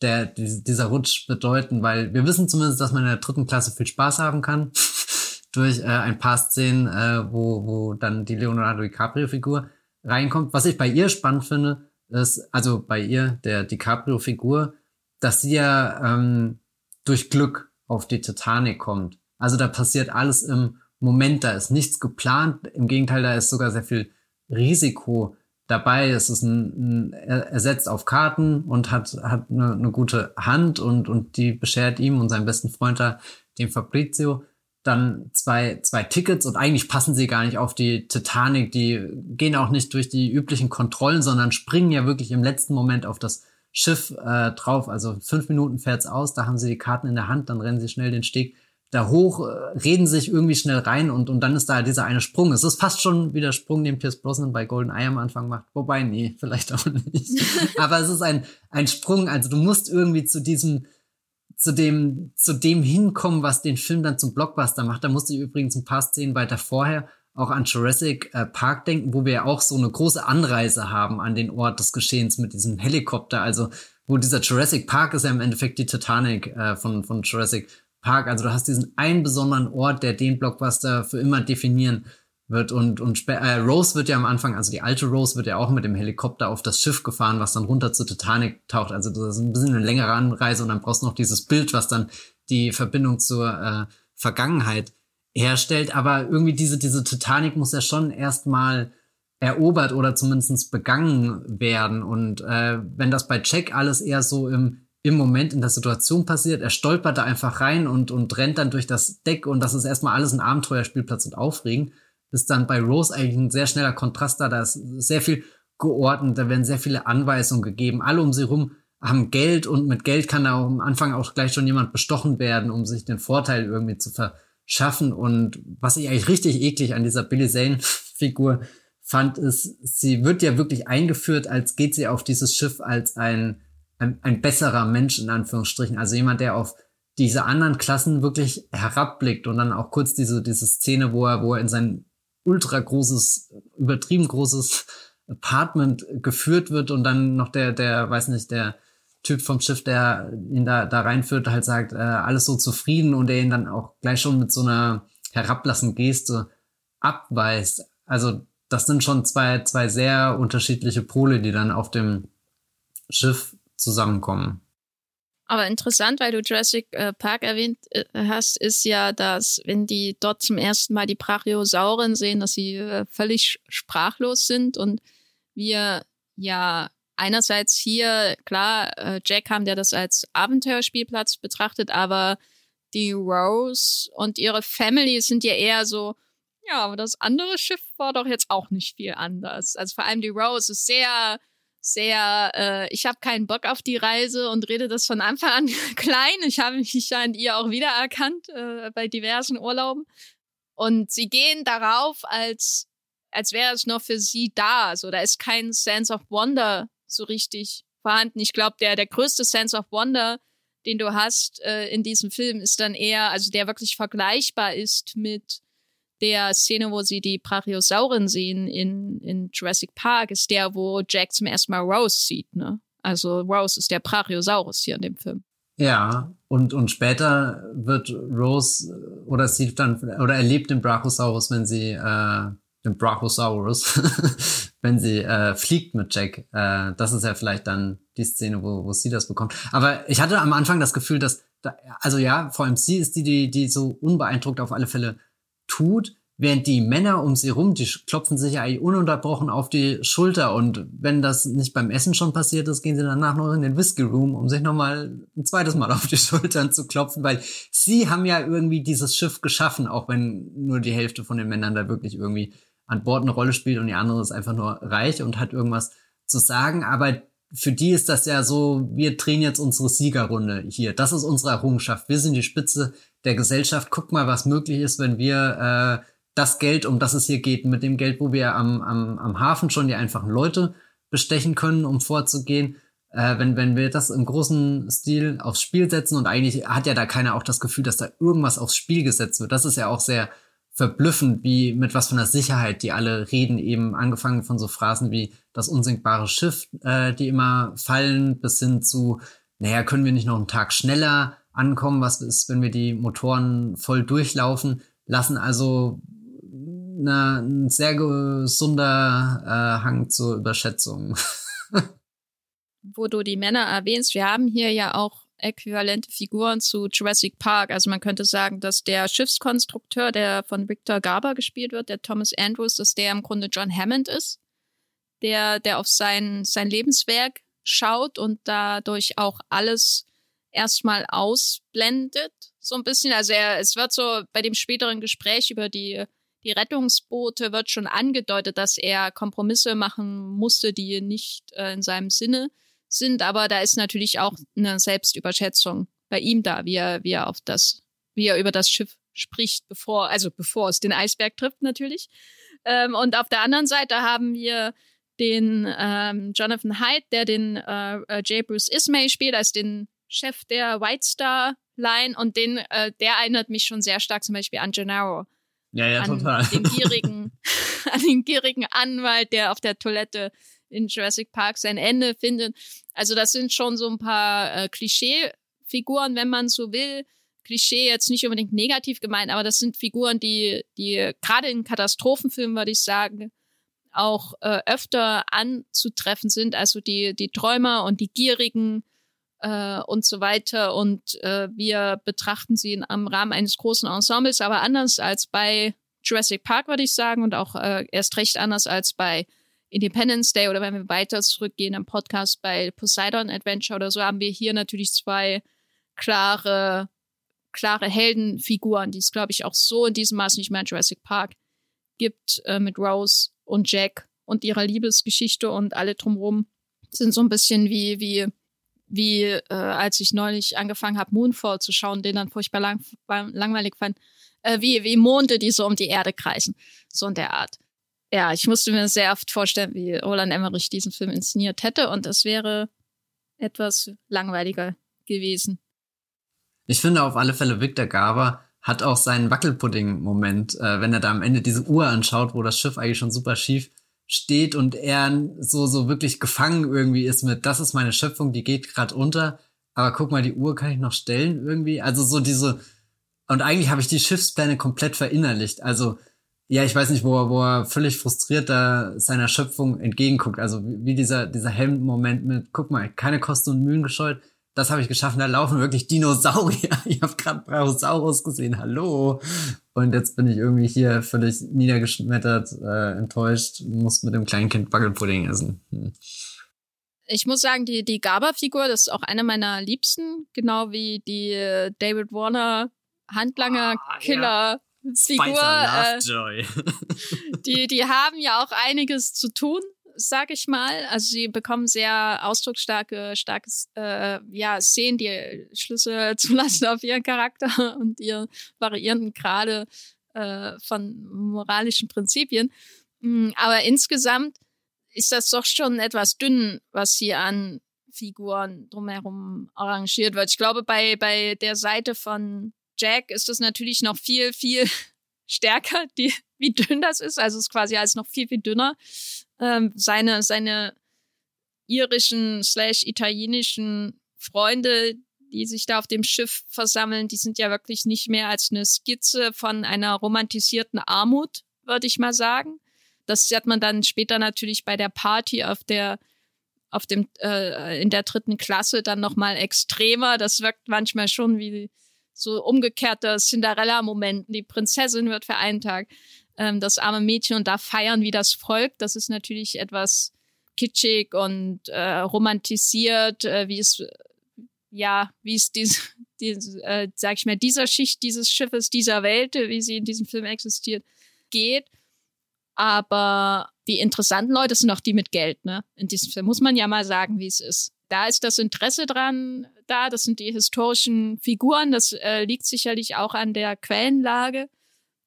B: der, dieser Rutsch bedeuten? Weil wir wissen zumindest, dass man in der dritten Klasse viel Spaß haben kann. (laughs) durch äh, ein paar Szenen, äh, wo, wo dann die Leonardo DiCaprio-Figur reinkommt. Was ich bei ihr spannend finde, ist, also bei ihr, der DiCaprio-Figur, dass sie ja ähm, durch Glück auf die Titanic kommt. Also da passiert alles im Moment, da ist nichts geplant. Im Gegenteil, da ist sogar sehr viel Risiko dabei. Es ist ein, ein er setzt auf Karten und hat, hat eine, eine gute Hand und, und die beschert ihm und seinem besten Freund da, dem Fabrizio, dann zwei, zwei Tickets und eigentlich passen sie gar nicht auf die Titanic. Die gehen auch nicht durch die üblichen Kontrollen, sondern springen ja wirklich im letzten Moment auf das Schiff äh, drauf. Also fünf Minuten fährt's aus, da haben sie die Karten in der Hand, dann rennen sie schnell den Steg da hoch, äh, reden sich irgendwie schnell rein und, und dann ist da dieser eine Sprung. Es ist fast schon wie der Sprung, den Pierce Brosnan bei Golden Eye am Anfang macht. Wobei, nee, (laughs) vielleicht auch nicht. (laughs) Aber es ist ein, ein Sprung. Also du musst irgendwie zu diesem, zu dem, zu dem hinkommen, was den Film dann zum Blockbuster macht. Da musste ich übrigens ein paar Szenen weiter vorher auch an Jurassic äh, Park denken, wo wir ja auch so eine große Anreise haben an den Ort des Geschehens mit diesem Helikopter. Also, wo dieser Jurassic Park ist ja im Endeffekt die Titanic äh, von, von Jurassic Park. Also du hast diesen einen besonderen Ort, der den Blockbuster für immer definieren wird. Und, und äh, Rose wird ja am Anfang, also die alte Rose wird ja auch mit dem Helikopter auf das Schiff gefahren, was dann runter zur Titanic taucht. Also das ist ein bisschen eine längere Anreise und dann brauchst du noch dieses Bild, was dann die Verbindung zur äh, Vergangenheit herstellt. Aber irgendwie diese, diese Titanic muss ja schon erstmal erobert oder zumindest begangen werden. Und äh, wenn das bei Jack alles eher so im im Moment in der Situation passiert. Er stolpert da einfach rein und, und rennt dann durch das Deck und das ist erstmal alles ein Abenteuerspielplatz und aufregend. Ist dann bei Rose eigentlich ein sehr schneller Kontrast da. Da ist sehr viel geordnet, da werden sehr viele Anweisungen gegeben. Alle um sie rum haben Geld und mit Geld kann da am Anfang auch gleich schon jemand bestochen werden, um sich den Vorteil irgendwie zu verschaffen. Und was ich eigentlich richtig eklig an dieser Billy Zane-Figur (laughs) fand, ist, sie wird ja wirklich eingeführt, als geht sie auf dieses Schiff als ein ein, ein besserer Mensch in Anführungsstrichen. Also jemand, der auf diese anderen Klassen wirklich herabblickt und dann auch kurz diese, diese Szene, wo er, wo er in sein ultra großes, übertrieben großes Apartment geführt wird und dann noch der, der, weiß nicht, der Typ vom Schiff, der ihn da, da reinführt, halt sagt, äh, alles so zufrieden und er ihn dann auch gleich schon mit so einer herablassenden Geste abweist. Also das sind schon zwei, zwei sehr unterschiedliche Pole, die dann auf dem Schiff zusammenkommen.
A: Aber interessant, weil du Jurassic äh, Park erwähnt äh, hast, ist ja, dass wenn die dort zum ersten Mal die Brachiosauren sehen, dass sie äh, völlig sprachlos sind und wir ja einerseits hier, klar, Jack haben der das als Abenteuerspielplatz betrachtet, aber die Rose und ihre Family sind ja eher so, ja, aber das andere Schiff war doch jetzt auch nicht viel anders. Also vor allem die Rose ist sehr sehr, äh, ich habe keinen Bock auf die Reise und rede das von Anfang an (laughs) klein. Ich habe mich an ihr auch wiedererkannt äh, bei diversen Urlauben. Und sie gehen darauf, als, als wäre es noch für sie da. Also da ist kein Sense of Wonder so richtig vorhanden. Ich glaube, der, der größte Sense of Wonder, den du hast äh, in diesem Film, ist dann eher, also der wirklich vergleichbar ist mit der Szene, wo sie die Brachiosauren sehen in, in Jurassic Park, ist der, wo Jack zum ersten Mal Rose sieht, ne? Also Rose ist der Brachiosaurus hier in dem Film.
B: Ja, und, und später wird Rose äh, oder sieht dann oder erlebt den Brachiosaurus, wenn sie äh, den Brachiosaurus, (laughs) wenn sie äh, fliegt mit Jack. Äh, das ist ja vielleicht dann die Szene, wo, wo sie das bekommt. Aber ich hatte am Anfang das Gefühl, dass da, also ja, vor allem sie ist die, die, die so unbeeindruckt auf alle Fälle tut, während die Männer um sie rum, die klopfen sich ja ununterbrochen auf die Schulter. Und wenn das nicht beim Essen schon passiert ist, gehen sie danach noch in den Whisky Room, um sich nochmal ein zweites Mal (laughs) auf die Schultern zu klopfen, weil sie haben ja irgendwie dieses Schiff geschaffen, auch wenn nur die Hälfte von den Männern da wirklich irgendwie an Bord eine Rolle spielt und die andere ist einfach nur reich und hat irgendwas zu sagen, aber für die ist das ja so, wir drehen jetzt unsere Siegerrunde hier. Das ist unsere Errungenschaft. Wir sind die Spitze der Gesellschaft. Guck mal, was möglich ist, wenn wir äh, das Geld, um das es hier geht, mit dem Geld, wo wir am, am, am Hafen schon die einfachen Leute bestechen können, um vorzugehen. Äh, wenn, wenn wir das im großen Stil aufs Spiel setzen und eigentlich hat ja da keiner auch das Gefühl, dass da irgendwas aufs Spiel gesetzt wird. Das ist ja auch sehr verblüffend, wie mit was von der Sicherheit die alle reden, eben angefangen von so Phrasen wie das unsinkbare Schiff, äh, die immer fallen, bis hin zu, naja, können wir nicht noch einen Tag schneller ankommen, was ist, wenn wir die Motoren voll durchlaufen, lassen also eine, ein sehr gesunder äh, Hang zur Überschätzung. (laughs)
A: Wo du die Männer erwähnst, wir haben hier ja auch äquivalente Figuren zu Jurassic Park. Also man könnte sagen, dass der Schiffskonstrukteur, der von Victor Garber gespielt wird, der Thomas Andrews, dass der im Grunde John Hammond ist, der, der auf sein, sein Lebenswerk schaut und dadurch auch alles erstmal ausblendet, so ein bisschen. Also er, es wird so bei dem späteren Gespräch über die, die Rettungsboote wird schon angedeutet, dass er Kompromisse machen musste, die nicht äh, in seinem Sinne sind, aber da ist natürlich auch eine Selbstüberschätzung bei ihm da, wie er, wie er auf das, wie er über das Schiff spricht, bevor, also bevor es den Eisberg trifft natürlich. Ähm, und auf der anderen Seite haben wir den ähm, Jonathan Hyde, der den äh, äh, J. Bruce Ismay spielt, als den Chef der White Star Line und den, äh, der erinnert mich schon sehr stark zum Beispiel an Gennaro.
B: Ja, ja,
A: an
B: total.
A: Den gierigen, (laughs) an den gierigen Anwalt, der auf der Toilette in Jurassic Park sein Ende findet. Also das sind schon so ein paar äh, Klischee-Figuren, wenn man so will. Klischee jetzt nicht unbedingt negativ gemeint, aber das sind Figuren, die, die gerade in Katastrophenfilmen, würde ich sagen, auch äh, öfter anzutreffen sind. Also die, die Träumer und die Gierigen äh, und so weiter. Und äh, wir betrachten sie in, am Rahmen eines großen Ensembles, aber anders als bei Jurassic Park, würde ich sagen, und auch äh, erst recht anders als bei Independence Day oder wenn wir weiter zurückgehen am Podcast bei Poseidon Adventure oder so, haben wir hier natürlich zwei klare, klare Heldenfiguren, die es, glaube ich, auch so in diesem Maß nicht mehr in Jurassic Park gibt, äh, mit Rose und Jack und ihrer Liebesgeschichte und alle drumherum sind so ein bisschen wie, wie, wie äh, als ich neulich angefangen habe, Moonfall zu schauen, den dann furchtbar lang, langweilig fand, äh, wie, wie Monde, die so um die Erde kreisen. So in der Art ja, ich musste mir sehr oft vorstellen, wie Roland Emmerich diesen Film inszeniert hätte und es wäre etwas langweiliger gewesen.
B: Ich finde auf alle Fälle, Victor Garber hat auch seinen Wackelpudding-Moment, äh, wenn er da am Ende diese Uhr anschaut, wo das Schiff eigentlich schon super schief steht und er so, so wirklich gefangen irgendwie ist mit, das ist meine Schöpfung, die geht gerade unter, aber guck mal, die Uhr kann ich noch stellen irgendwie. Also so diese, und eigentlich habe ich die Schiffspläne komplett verinnerlicht. Also ja, ich weiß nicht, wo er, wo er völlig frustriert da seiner Schöpfung entgegenguckt. Also wie dieser, dieser Helm-Moment mit, guck mal, keine Kosten und Mühen gescheut. Das habe ich geschaffen. Da laufen wirklich Dinosaurier. (laughs) Ich habe gerade Brachiosaurus gesehen. Hallo. Und jetzt bin ich irgendwie hier völlig niedergeschmettert, äh, enttäuscht, muss mit dem kleinen Kind Wackelpudding essen. Hm.
A: Ich muss sagen, die, die Gaba-Figur, das ist auch eine meiner Liebsten, genau wie die äh, David Warner Handlanger-Killer. Ah, ja. Figur. Äh, (laughs) die, die haben ja auch einiges zu tun, sag ich mal. Also sie bekommen sehr ausdrucksstarke, starkes, äh, ja, Szenen, die Schlüsse (laughs) zulassen auf ihren Charakter und ihr variierenden Grade äh, von moralischen Prinzipien. Mm, aber insgesamt ist das doch schon etwas dünn, was hier an Figuren drumherum arrangiert wird. Ich glaube, bei, bei der Seite von Jack ist das natürlich noch viel, viel (laughs) stärker, die, wie dünn das ist. Also es ist quasi alles noch viel, viel dünner. Ähm, seine, seine irischen slash italienischen Freunde, die sich da auf dem Schiff versammeln, die sind ja wirklich nicht mehr als eine Skizze von einer romantisierten Armut, würde ich mal sagen. Das hat man dann später natürlich bei der Party auf der auf dem äh, in der dritten Klasse dann noch mal extremer. Das wirkt manchmal schon wie so umgekehrter Cinderella-Moment. Die Prinzessin wird für einen Tag ähm, das arme Mädchen und da feiern wie das Volk. Das ist natürlich etwas kitschig und äh, romantisiert, äh, wie es ja, wie es diese, (laughs) diese äh, sag ich mal, dieser Schicht dieses Schiffes, dieser Welt, wie sie in diesem Film existiert, geht. Aber die interessanten Leute sind auch die mit Geld, ne? In diesem Film muss man ja mal sagen, wie es ist. Da ist das Interesse dran, da. Das sind die historischen Figuren. Das äh, liegt sicherlich auch an der Quellenlage,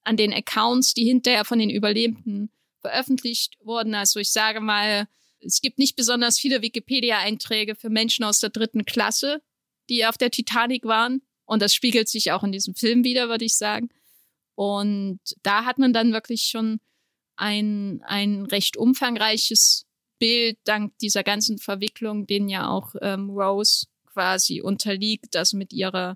A: an den Accounts, die hinterher von den Überlebenden veröffentlicht wurden. Also ich sage mal, es gibt nicht besonders viele Wikipedia-Einträge für Menschen aus der dritten Klasse, die auf der Titanic waren. Und das spiegelt sich auch in diesem Film wieder, würde ich sagen. Und da hat man dann wirklich schon ein, ein recht umfangreiches Bild dank dieser ganzen Verwicklung, den ja auch ähm, Rose quasi unterliegt, also mit ihrer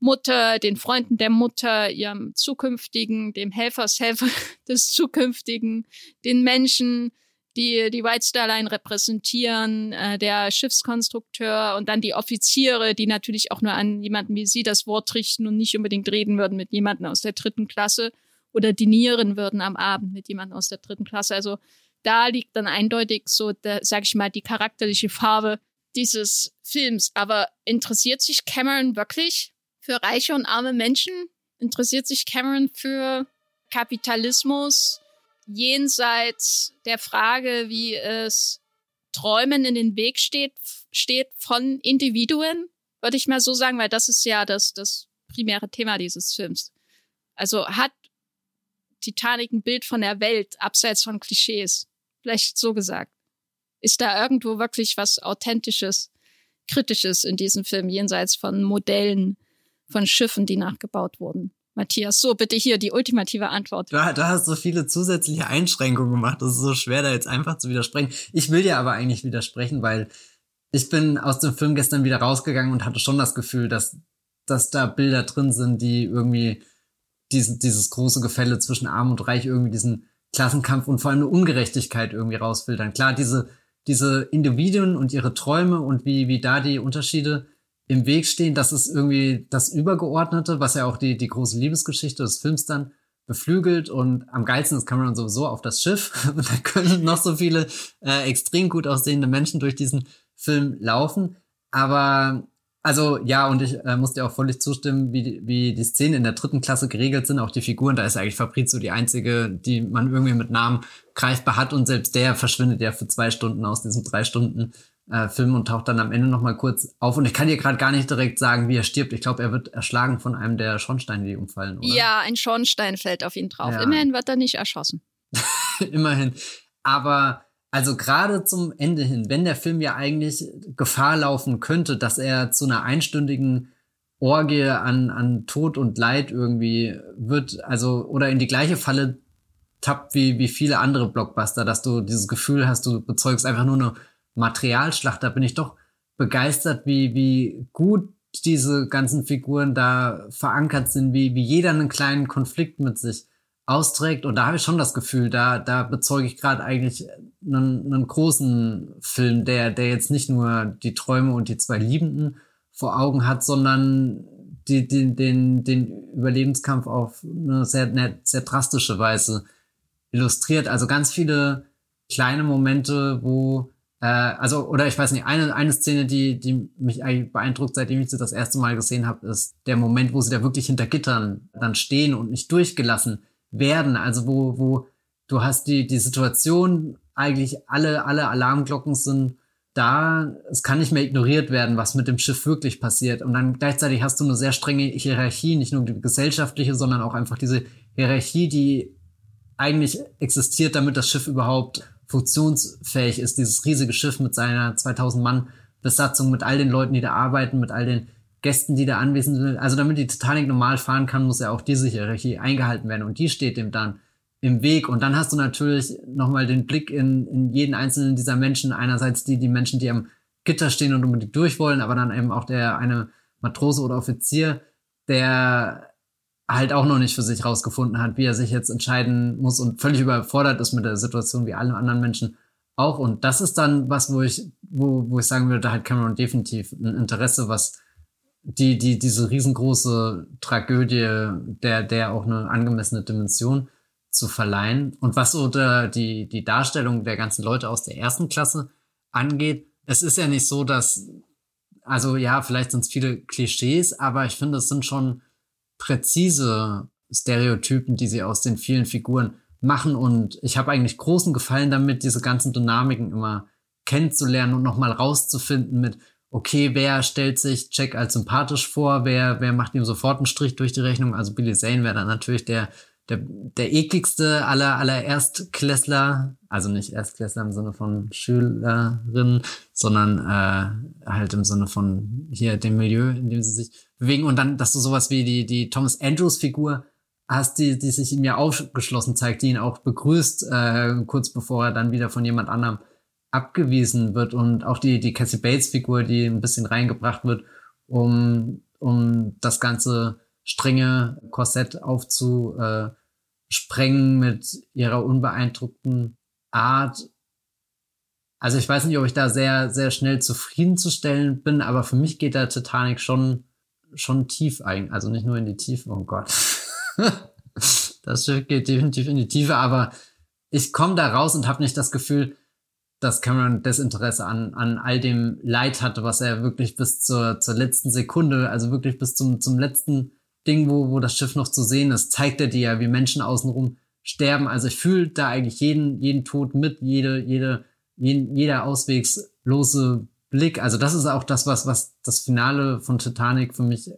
A: Mutter, den Freunden der Mutter, ihrem zukünftigen, dem Helfershelfer (laughs) des zukünftigen, den Menschen, die die White Star Line repräsentieren, äh, der Schiffskonstrukteur und dann die Offiziere, die natürlich auch nur an jemanden wie sie das Wort richten und nicht unbedingt reden würden mit jemandem aus der dritten Klasse oder dinieren würden am Abend mit jemandem aus der dritten Klasse. Also da liegt dann eindeutig so, der, sag ich mal, die charakterliche Farbe dieses Films. Aber interessiert sich Cameron wirklich für reiche und arme Menschen? Interessiert sich Cameron für Kapitalismus jenseits der Frage, wie es Träumen in den Weg steht, steht von Individuen, würde ich mal so sagen, weil das ist ja das, das primäre Thema dieses Films. Also hat Titanic ein Bild von der Welt, abseits von Klischees. Vielleicht so gesagt. Ist da irgendwo wirklich was Authentisches, Kritisches in diesem Film, jenseits von Modellen, von Schiffen, die nachgebaut wurden? Matthias, so bitte hier die ultimative Antwort.
B: Du, du hast so viele zusätzliche Einschränkungen gemacht, das ist so schwer, da jetzt einfach zu widersprechen. Ich will dir aber eigentlich widersprechen, weil ich bin aus dem Film gestern wieder rausgegangen und hatte schon das Gefühl, dass, dass da Bilder drin sind, die irgendwie diesen, dieses große Gefälle zwischen Arm und Reich irgendwie diesen Klassenkampf und vor allem eine Ungerechtigkeit irgendwie rausfiltern. Klar, diese, diese Individuen und ihre Träume und wie, wie da die Unterschiede im Weg stehen, das ist irgendwie das Übergeordnete, was ja auch die, die große Liebesgeschichte des Films dann beflügelt und am geilsten ist Cameron sowieso auf das Schiff und (laughs) da können noch so viele äh, extrem gut aussehende Menschen durch diesen Film laufen. Aber also ja, und ich äh, muss dir auch völlig zustimmen, wie, wie die Szenen in der dritten Klasse geregelt sind, auch die Figuren, da ist eigentlich Fabrizio die einzige, die man irgendwie mit Namen greifbar hat und selbst der verschwindet ja für zwei Stunden aus diesem drei Stunden äh, Film und taucht dann am Ende noch mal kurz auf. Und ich kann dir gerade gar nicht direkt sagen, wie er stirbt. Ich glaube, er wird erschlagen von einem der Schornsteine, die umfallen, oder?
A: Ja, ein Schornstein fällt auf ihn drauf. Ja. Immerhin wird er nicht erschossen. (laughs)
B: Immerhin. Aber also gerade zum Ende hin, wenn der Film ja eigentlich Gefahr laufen könnte, dass er zu einer einstündigen Orgie an, an Tod und Leid irgendwie wird, also oder in die gleiche Falle tappt wie, wie viele andere Blockbuster, dass du dieses Gefühl hast, du bezeugst einfach nur eine Materialschlacht, da bin ich doch begeistert, wie, wie gut diese ganzen Figuren da verankert sind, wie, wie jeder einen kleinen Konflikt mit sich austrägt. Und da habe ich schon das Gefühl, da, da bezeuge ich gerade eigentlich einen, einen großen Film, der, der jetzt nicht nur die Träume und die zwei Liebenden vor Augen hat, sondern die, die, den, den Überlebenskampf auf eine sehr, sehr drastische Weise illustriert. Also ganz viele kleine Momente, wo äh, also, oder ich weiß nicht, eine, eine Szene, die, die mich eigentlich beeindruckt, seitdem ich sie das erste Mal gesehen habe, ist der Moment, wo sie da wirklich hinter Gittern dann stehen und nicht durchgelassen werden. Also wo, wo du hast die, die Situation, eigentlich alle, alle Alarmglocken sind da, es kann nicht mehr ignoriert werden, was mit dem Schiff wirklich passiert. Und dann gleichzeitig hast du eine sehr strenge Hierarchie, nicht nur die gesellschaftliche, sondern auch einfach diese Hierarchie, die eigentlich existiert, damit das Schiff überhaupt funktionsfähig ist, dieses riesige Schiff mit seiner 2000 Mann Besatzung, mit all den Leuten, die da arbeiten, mit all den Gästen, die da anwesend sind. Also damit die Titanic normal fahren kann, muss ja auch diese Hierarchie eingehalten werden und die steht dem dann im Weg. Und dann hast du natürlich nochmal den Blick in, in jeden einzelnen dieser Menschen. Einerseits die, die Menschen, die am Gitter stehen und unbedingt durch wollen, aber dann eben auch der eine Matrose oder Offizier, der halt auch noch nicht für sich rausgefunden hat, wie er sich jetzt entscheiden muss und völlig überfordert ist mit der Situation wie alle anderen Menschen auch. Und das ist dann was, wo ich, wo, wo ich sagen würde, da hat Cameron definitiv ein Interesse, was die, die, diese riesengroße Tragödie, der, der auch eine angemessene Dimension zu verleihen. Und was so der, die, die Darstellung der ganzen Leute aus der ersten Klasse angeht, es ist ja nicht so, dass, also ja, vielleicht sind es viele Klischees, aber ich finde, es sind schon präzise Stereotypen, die sie aus den vielen Figuren machen. Und ich habe eigentlich großen Gefallen damit, diese ganzen Dynamiken immer kennenzulernen und nochmal rauszufinden mit, okay, wer stellt sich Jack als sympathisch vor, wer, wer macht ihm sofort einen Strich durch die Rechnung. Also Billy Zane wäre dann natürlich der, der, der ekligste aller, aller Erstklässler, also nicht Erstklässler im Sinne von Schülerin, sondern äh, halt im Sinne von hier dem Milieu, in dem sie sich bewegen. Und dann, dass du sowas wie die, die Thomas Andrews Figur hast, die, die sich ihm ja aufgeschlossen zeigt, die ihn auch begrüßt, äh, kurz bevor er dann wieder von jemand anderem abgewiesen wird und auch die, die Cassie Bates Figur, die ein bisschen reingebracht wird, um, um das ganze strenge Korsett aufzusprengen mit ihrer unbeeindruckten Art. Also ich weiß nicht, ob ich da sehr, sehr schnell zufriedenzustellen bin, aber für mich geht der Titanic schon schon tief ein, also nicht nur in die Tiefe, oh Gott. (laughs) das Schiff geht definitiv in die Tiefe, aber ich komme da raus und habe nicht das Gefühl, dass Cameron Desinteresse an, an all dem Leid hatte, was er wirklich bis zur, zur letzten Sekunde, also wirklich bis zum, zum letzten Ding, wo, wo das Schiff noch zu sehen ist, zeigt er dir ja, wie Menschen außenrum sterben. Also ich fühle da eigentlich jeden, jeden Tod mit, jede, jede jeder auswegslose Blick. Also das ist auch das, was, was das Finale von Titanic für mich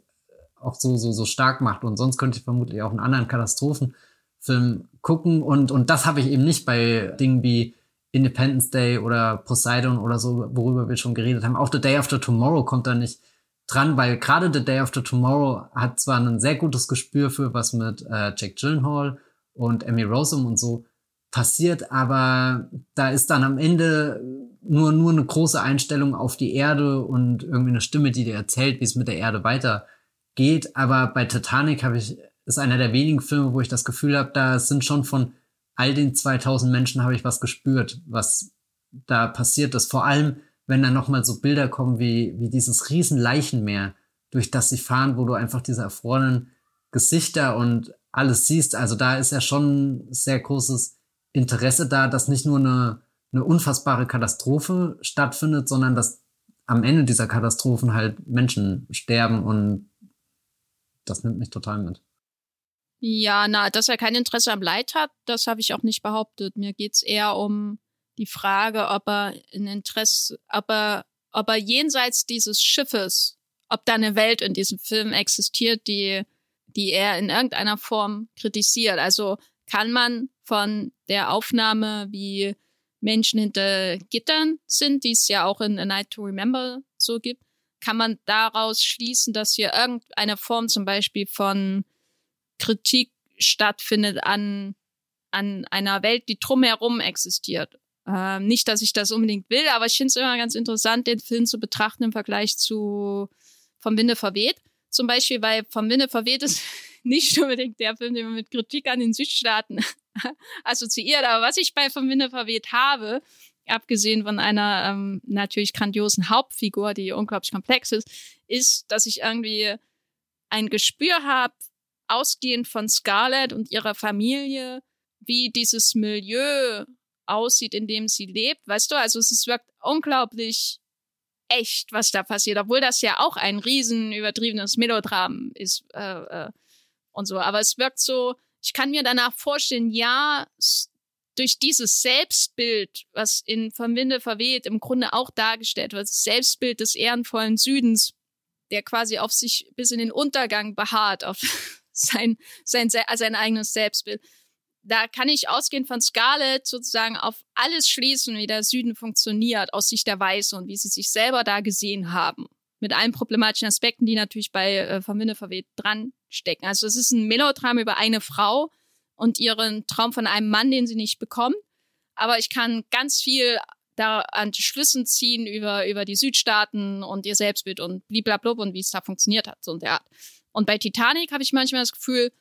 B: auch so, so, so stark macht. Und sonst könnte ich vermutlich auch einen anderen Katastrophenfilm gucken. Und, und das habe ich eben nicht bei Dingen wie Independence Day oder Poseidon oder so, worüber wir schon geredet haben. Auch The Day After Tomorrow kommt da nicht dran, weil gerade The Day After Tomorrow hat zwar ein sehr gutes Gespür für was mit äh, Jack Gyllenhaal und Emmy Rossum und so passiert, aber da ist dann am Ende nur, nur eine große Einstellung auf die Erde und irgendwie eine Stimme, die dir erzählt, wie es mit der Erde weitergeht. Aber bei Titanic habe ich, ist einer der wenigen Filme, wo ich das Gefühl habe, da sind schon von all den 2000 Menschen habe ich was gespürt, was da passiert ist. Vor allem, wenn dann nochmal so Bilder kommen wie, wie dieses riesen Leichenmeer, durch das sie fahren, wo du einfach diese erfrorenen Gesichter und alles siehst. Also da ist ja schon sehr großes Interesse da, dass nicht nur eine, eine unfassbare Katastrophe stattfindet, sondern dass am Ende dieser Katastrophen halt Menschen sterben und das nimmt mich total mit.
A: Ja, na, dass er kein Interesse am Leid hat, das habe ich auch nicht behauptet. Mir geht's eher um die Frage, ob er ein Interesse, ob er, ob er jenseits dieses Schiffes, ob da eine Welt in diesem Film existiert, die, die er in irgendeiner Form kritisiert. Also kann man von der Aufnahme, wie Menschen hinter Gittern sind, die es ja auch in A Night to Remember so gibt, kann man daraus schließen, dass hier irgendeine Form zum Beispiel von Kritik stattfindet an, an einer Welt, die drumherum existiert. Ähm, nicht, dass ich das unbedingt will, aber ich finde es immer ganz interessant, den Film zu betrachten im Vergleich zu Vom Winde verweht. Zum Beispiel, weil Vom Winde verweht ist (laughs) nicht unbedingt der Film, den man mit Kritik an den Südstaaten (laughs) assoziiert. Aber was ich bei Vom Winde verweht habe, abgesehen von einer ähm, natürlich grandiosen Hauptfigur, die unglaublich komplex ist, ist, dass ich irgendwie ein Gespür habe ausgehend von Scarlett und ihrer Familie, wie dieses Milieu aussieht, in dem sie lebt, weißt du? Also es ist wirkt unglaublich echt, was da passiert, obwohl das ja auch ein riesen übertriebenes Melodram ist äh, äh, und so. Aber es wirkt so, ich kann mir danach vorstellen, ja, durch dieses Selbstbild, was in Vom Winde verweht, im Grunde auch dargestellt wird, das Selbstbild des ehrenvollen Südens, der quasi auf sich bis in den Untergang beharrt, auf sein, sein, sein eigenes Selbstbild. Da kann ich ausgehend von Scarlett sozusagen auf alles schließen, wie der Süden funktioniert, aus Sicht der Weißen und wie sie sich selber da gesehen haben. Mit allen problematischen Aspekten, die natürlich bei äh, Vom Winde verweht dran stecken. Also es ist ein Melodram über eine Frau und ihren Traum von einem Mann, den sie nicht bekommt. Aber ich kann ganz viel da an Schlüssen ziehen über, über die Südstaaten und ihr Selbstbild und blablabla und wie es da funktioniert hat, so in der Art. Und bei Titanic habe ich manchmal das Gefühl,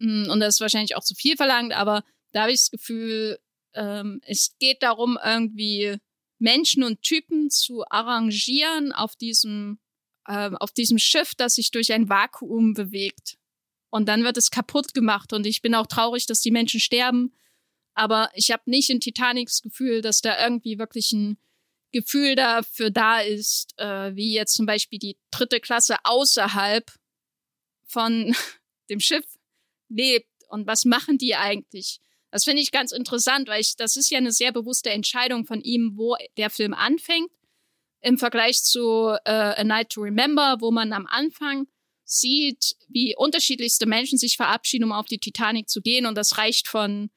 A: hm, und das ist wahrscheinlich auch zu viel verlangt, aber da habe ich das Gefühl, ähm, es geht darum, irgendwie Menschen und Typen zu arrangieren auf diesem, äh, auf diesem Schiff, das sich durch ein Vakuum bewegt. Und dann wird es kaputt gemacht. Und ich bin auch traurig, dass die Menschen sterben. Aber ich habe nicht in Titanic das Gefühl, dass da irgendwie wirklich ein Gefühl dafür da ist, äh, wie jetzt zum Beispiel die dritte Klasse außerhalb von (laughs) dem Schiff lebt und was machen die eigentlich? Das finde ich ganz interessant, weil ich, das ist ja eine sehr bewusste Entscheidung von ihm, wo der Film anfängt, im Vergleich zu äh, A Night to Remember, wo man am Anfang sieht, wie unterschiedlichste Menschen sich verabschieden, um auf die Titanic zu gehen. Und das reicht von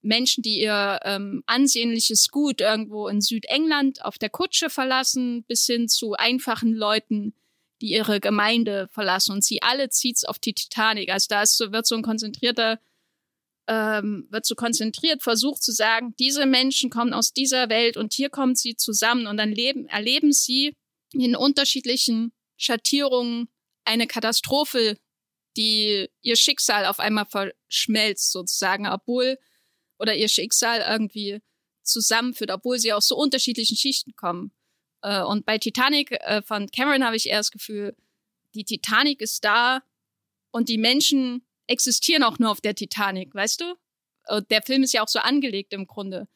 A: Menschen, die ihr ähm, ansehnliches Gut irgendwo in Südengland auf der Kutsche verlassen, bis hin zu einfachen Leuten, die ihre Gemeinde verlassen und sie alle zieht's auf die Titanic. Also da ist wird so ein konzentrierter, ähm, wird so konzentriert versucht zu sagen, diese Menschen kommen aus dieser Welt und hier kommen sie zusammen und dann leben, erleben sie in unterschiedlichen Schattierungen eine Katastrophe, die ihr Schicksal auf einmal verschmelzt sozusagen, obwohl oder ihr Schicksal irgendwie zusammenführt, obwohl sie aus so unterschiedlichen Schichten kommen. Äh, und bei Titanic äh, von Cameron habe ich eher das Gefühl, die Titanic ist da und die Menschen existieren auch nur auf der Titanic, weißt du? Und der Film ist ja auch so angelegt im Grunde.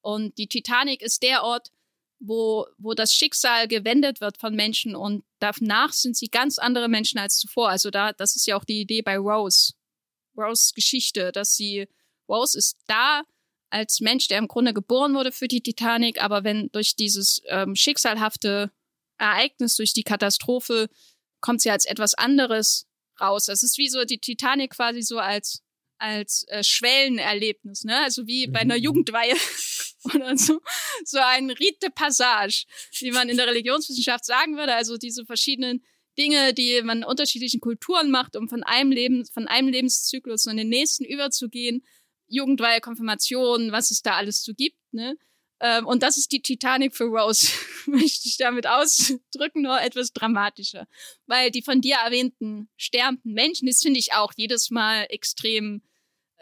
A: Und die Titanic ist der Ort, wo, wo das Schicksal gewendet wird von Menschen und danach sind sie ganz andere Menschen als zuvor. Also da, das ist ja auch die Idee bei Rose. Rose Geschichte, dass sie, Rose ist da, als Mensch, der im Grunde geboren wurde für die Titanic, aber wenn durch dieses ähm, schicksalhafte Ereignis, durch die Katastrophe, kommt sie als etwas anderes raus. Es ist wie so die Titanic quasi so als als äh, Schwellenerlebnis, ne? Also wie bei einer mhm. Jugendweihe (laughs) oder so. So ein Rite de Passage, wie man in der Religionswissenschaft sagen würde. Also diese verschiedenen Dinge, die man in unterschiedlichen Kulturen macht, um von einem Leben, von einem Lebenszyklus in den nächsten überzugehen. Jugendweihe, Konfirmation, was es da alles so gibt, ne? Ähm, und das ist die Titanic für Rose, (laughs) möchte ich damit ausdrücken, nur etwas dramatischer. Weil die von dir erwähnten sterbenden Menschen, das finde ich auch jedes Mal extrem,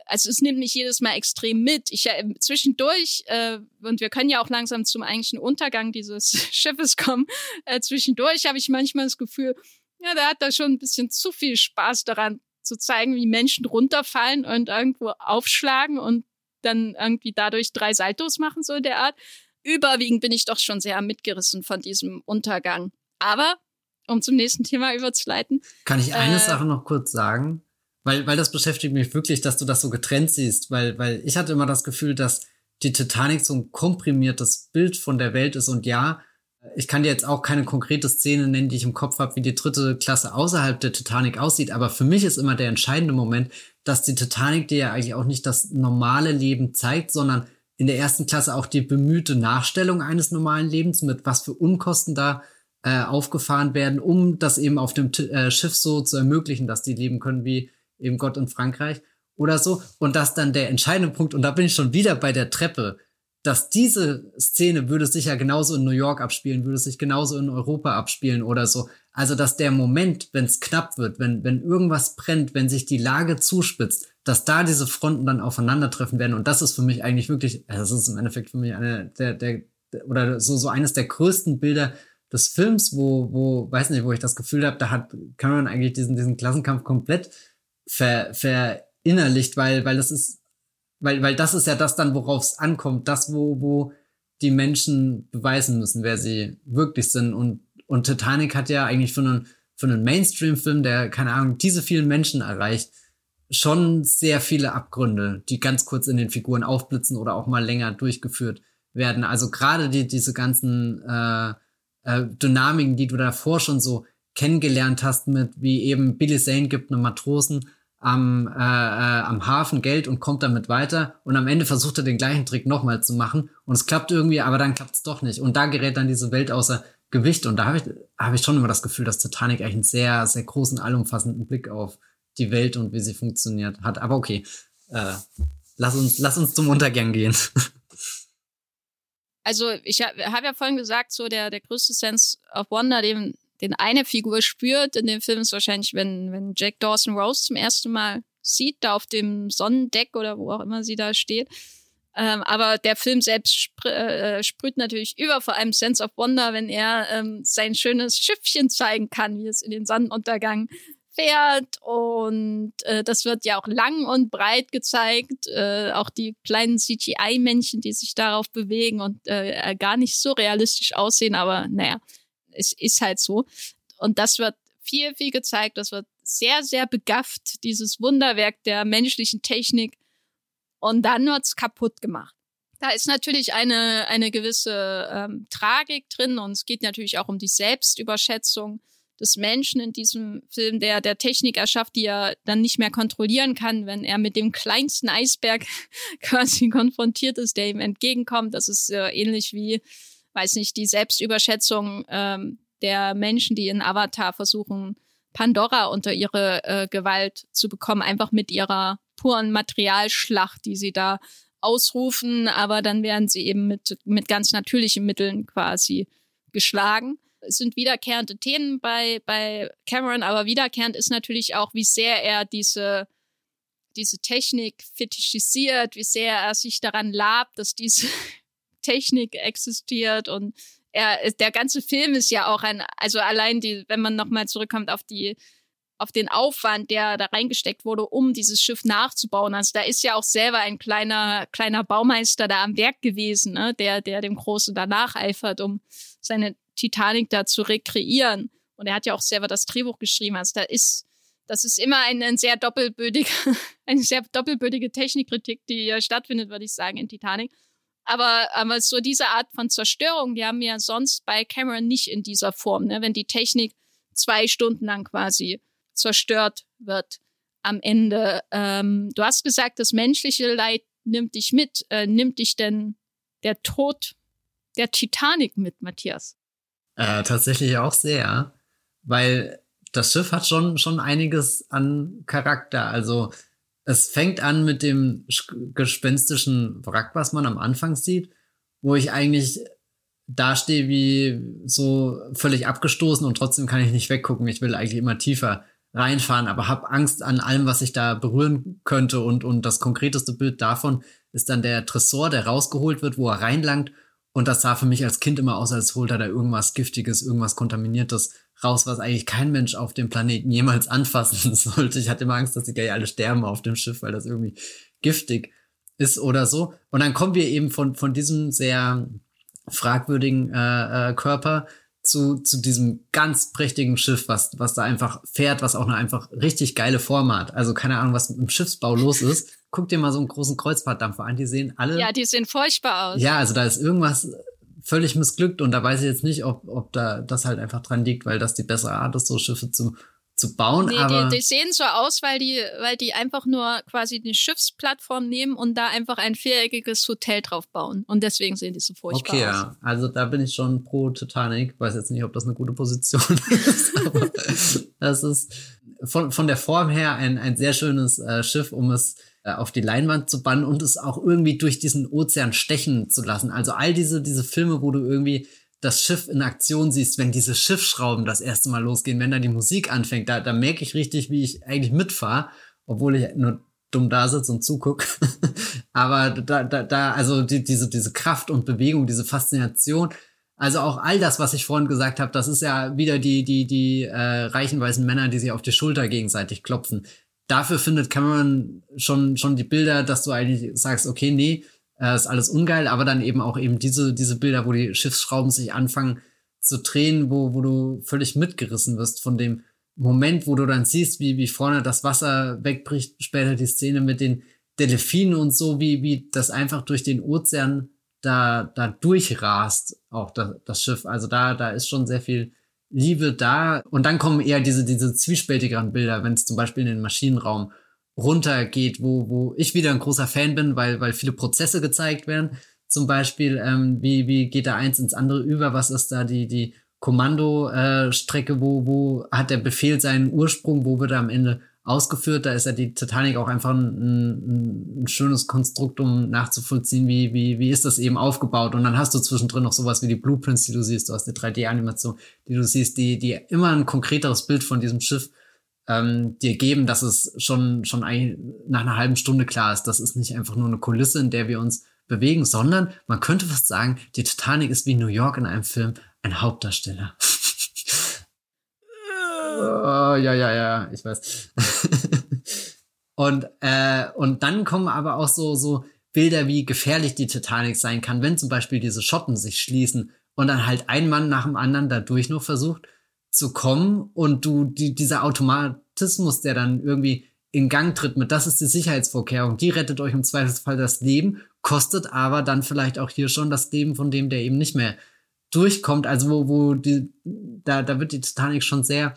A: also es nimmt mich jedes Mal extrem mit. Ich äh, zwischendurch, äh, und wir können ja auch langsam zum eigentlichen Untergang dieses (laughs) Schiffes kommen, äh, zwischendurch habe ich manchmal das Gefühl, ja, der hat da schon ein bisschen zu viel Spaß daran zu zeigen, wie Menschen runterfallen und irgendwo aufschlagen und dann irgendwie dadurch drei Saltos machen, so der Art. Überwiegend bin ich doch schon sehr mitgerissen von diesem Untergang. Aber, um zum nächsten Thema überzuleiten.
B: Kann ich eine äh, Sache noch kurz sagen? Weil, weil das beschäftigt mich wirklich, dass du das so getrennt siehst, weil, weil ich hatte immer das Gefühl, dass die Titanic so ein komprimiertes Bild von der Welt ist und ja, ich kann dir jetzt auch keine konkrete Szene nennen, die ich im Kopf habe, wie die dritte Klasse außerhalb der Titanic aussieht, aber für mich ist immer der entscheidende Moment, dass die Titanic dir ja eigentlich auch nicht das normale Leben zeigt, sondern in der ersten Klasse auch die bemühte Nachstellung eines normalen Lebens, mit was für Unkosten da äh, aufgefahren werden, um das eben auf dem T äh, Schiff so zu ermöglichen, dass die leben können wie eben Gott in Frankreich oder so. Und das dann der entscheidende Punkt, und da bin ich schon wieder bei der Treppe, dass diese Szene würde sich ja genauso in New York abspielen, würde sich genauso in Europa abspielen oder so. Also, dass der Moment, wenn es knapp wird, wenn, wenn irgendwas brennt, wenn sich die Lage zuspitzt, dass da diese Fronten dann aufeinandertreffen werden. Und das ist für mich eigentlich wirklich, also das ist im Endeffekt für mich eine der, der, oder so, so eines der größten Bilder des Films, wo, wo, weiß nicht, wo ich das Gefühl habe, da hat Cameron eigentlich diesen, diesen Klassenkampf komplett ver, verinnerlicht, weil, weil das ist weil, weil das ist ja das dann, worauf es ankommt, das, wo, wo die Menschen beweisen müssen, wer sie wirklich sind. Und, und Titanic hat ja eigentlich für einen, für einen Mainstream-Film, der, keine Ahnung, diese vielen Menschen erreicht, schon sehr viele Abgründe, die ganz kurz in den Figuren aufblitzen oder auch mal länger durchgeführt werden. Also gerade die, diese ganzen äh, äh, Dynamiken, die du davor schon so kennengelernt hast, mit wie eben Billy Zane gibt einen Matrosen am, äh, äh, am Hafen Geld und kommt damit weiter. Und am Ende versucht er den gleichen Trick nochmal zu machen. Und es klappt irgendwie, aber dann klappt es doch nicht. Und da gerät dann diese Welt außer Gewicht. Und da habe ich, hab ich schon immer das Gefühl, dass Titanic eigentlich einen sehr, sehr großen, allumfassenden Blick auf die Welt und wie sie funktioniert hat. Aber okay, äh, lass, uns, lass uns zum Untergang gehen.
A: Also ich habe hab ja vorhin gesagt, so der, der größte Sense of Wonder, den den eine Figur spürt in dem Film, ist wahrscheinlich, wenn, wenn Jack Dawson Rose zum ersten Mal sieht, da auf dem Sonnendeck oder wo auch immer sie da steht. Ähm, aber der Film selbst spr äh, sprüht natürlich über, vor allem Sense of Wonder, wenn er ähm, sein schönes Schiffchen zeigen kann, wie es in den Sonnenuntergang fährt. Und äh, das wird ja auch lang und breit gezeigt. Äh, auch die kleinen CGI-Männchen, die sich darauf bewegen und äh, gar nicht so realistisch aussehen, aber naja es ist halt so. Und das wird viel, viel gezeigt. Das wird sehr, sehr begafft, dieses Wunderwerk der menschlichen Technik. Und dann wird's kaputt gemacht. Da ist natürlich eine, eine gewisse ähm, Tragik drin und es geht natürlich auch um die Selbstüberschätzung des Menschen in diesem Film, der der Technik erschafft, die er dann nicht mehr kontrollieren kann, wenn er mit dem kleinsten Eisberg (laughs) quasi konfrontiert ist, der ihm entgegenkommt. Das ist äh, ähnlich wie weiß nicht, die Selbstüberschätzung ähm, der Menschen, die in Avatar versuchen, Pandora unter ihre äh, Gewalt zu bekommen, einfach mit ihrer puren Materialschlacht, die sie da ausrufen, aber dann werden sie eben mit, mit ganz natürlichen Mitteln quasi geschlagen. Es sind wiederkehrende Themen bei, bei Cameron, aber wiederkehrend ist natürlich auch, wie sehr er diese, diese Technik fetischisiert, wie sehr er sich daran labt, dass diese Technik existiert und er, der ganze Film ist ja auch ein, also allein die, wenn man nochmal zurückkommt auf die, auf den Aufwand, der da reingesteckt wurde, um dieses Schiff nachzubauen. Also da ist ja auch selber ein kleiner, kleiner Baumeister da am Werk gewesen, ne? der, der dem Großen da nacheifert, um seine Titanic da zu rekreieren. Und er hat ja auch selber das Drehbuch geschrieben. Also da ist das ist immer eine, ein sehr doppelbödige, (laughs) eine sehr doppelbödige Technikkritik, die hier stattfindet, würde ich sagen, in Titanic. Aber, aber so diese Art von Zerstörung, die haben wir sonst bei Cameron nicht in dieser Form, ne? wenn die Technik zwei Stunden lang quasi zerstört wird am Ende. Ähm, du hast gesagt, das menschliche Leid nimmt dich mit. Äh, nimmt dich denn der Tod der Titanic mit, Matthias?
B: Äh, tatsächlich auch sehr, weil das Schiff hat schon, schon einiges an Charakter. Also es fängt an mit dem gespenstischen Wrack, was man am Anfang sieht, wo ich eigentlich dastehe wie so völlig abgestoßen und trotzdem kann ich nicht weggucken. Ich will eigentlich immer tiefer reinfahren, aber habe Angst an allem, was ich da berühren könnte. Und, und das konkreteste Bild davon ist dann der Tresor, der rausgeholt wird, wo er reinlangt. Und das sah für mich als Kind immer aus, als holt er da irgendwas Giftiges, irgendwas Kontaminiertes raus, was eigentlich kein Mensch auf dem Planeten jemals anfassen (laughs) sollte. Ich hatte immer Angst, dass sie gleich alle sterben auf dem Schiff, weil das irgendwie giftig ist oder so. Und dann kommen wir eben von, von diesem sehr fragwürdigen äh, äh, Körper zu, zu diesem ganz prächtigen Schiff, was, was da einfach fährt, was auch eine einfach richtig geile Form hat. Also keine Ahnung, was mit dem Schiffsbau los ist. Guck dir mal so einen großen Kreuzfahrtdampfer an, die sehen alle.
A: Ja, die sehen furchtbar aus.
B: Ja, also da ist irgendwas völlig missglückt und da weiß ich jetzt nicht, ob, ob da das halt einfach dran liegt, weil das die bessere Art ist, so Schiffe zu zu bauen. Nee, aber
A: die, die sehen so aus, weil die, weil die einfach nur quasi eine Schiffsplattform nehmen und da einfach ein viereckiges Hotel drauf bauen. Und deswegen sehen die so furchtbar
B: okay,
A: aus.
B: Okay, ja. Also da bin ich schon pro Titanic. Weiß jetzt nicht, ob das eine gute Position (laughs) ist, aber (laughs) das ist von, von der Form her ein, ein sehr schönes äh, Schiff, um es auf die Leinwand zu bannen und es auch irgendwie durch diesen Ozean stechen zu lassen. Also all diese, diese Filme, wo du irgendwie das Schiff in Aktion siehst, wenn diese Schiffsschrauben das erste Mal losgehen, wenn da die Musik anfängt, da, da merke ich richtig, wie ich eigentlich mitfahre, obwohl ich nur dumm da sitze und zuguck. (laughs) Aber da, da, da, also die, diese, diese Kraft und Bewegung, diese Faszination, also auch all das, was ich vorhin gesagt habe, das ist ja wieder die, die, die äh, reichen weißen Männer, die sich auf die Schulter gegenseitig klopfen. Dafür findet Cameron schon, schon die Bilder, dass du eigentlich sagst, okay, nee, äh, ist alles ungeil, aber dann eben auch eben diese, diese Bilder, wo die Schiffsschrauben sich anfangen zu drehen, wo, wo du völlig mitgerissen wirst von dem Moment, wo du dann siehst, wie, wie vorne das Wasser wegbricht, später die Szene mit den Delfinen und so, wie, wie das einfach durch den Ozean da, da durchrast, auch das, das Schiff. Also da, da ist schon sehr viel Liebe da. Und dann kommen eher diese, diese zwiespältigeren Bilder, wenn es zum Beispiel in den Maschinenraum runtergeht, wo, wo ich wieder ein großer Fan bin, weil, weil viele Prozesse gezeigt werden. Zum Beispiel, ähm, wie, wie geht da eins ins andere über? Was ist da die, die Kommandostrecke? Äh, wo, wo hat der Befehl seinen Ursprung? Wo wird er am Ende ausgeführt? Da ist ja die Titanic auch einfach ein, ein, schönes Konstrukt, um nachzuvollziehen, wie, wie, wie ist das eben aufgebaut. Und dann hast du zwischendrin noch sowas wie die Blueprints, die du siehst. Du hast eine 3D-Animation, die du siehst, die, die immer ein konkreteres Bild von diesem Schiff ähm, dir geben, dass es schon, schon ein, nach einer halben Stunde klar ist, das ist nicht einfach nur eine Kulisse, in der wir uns bewegen, sondern man könnte fast sagen, die Titanic ist wie New York in einem Film ein Hauptdarsteller. (laughs) oh, ja, ja, ja, ich weiß. und, äh, und dann kommen aber auch so, so Bilder, wie gefährlich die Titanic sein kann, wenn zum Beispiel diese Schotten sich schließen und dann halt ein Mann nach dem anderen dadurch noch versucht, zu kommen und du die, dieser Automatismus, der dann irgendwie in Gang tritt mit, das ist die Sicherheitsvorkehrung, die rettet euch im Zweifelsfall das Leben, kostet aber dann vielleicht auch hier schon das Leben von dem, der eben nicht mehr durchkommt. Also wo, wo die, da, da wird die Titanic schon sehr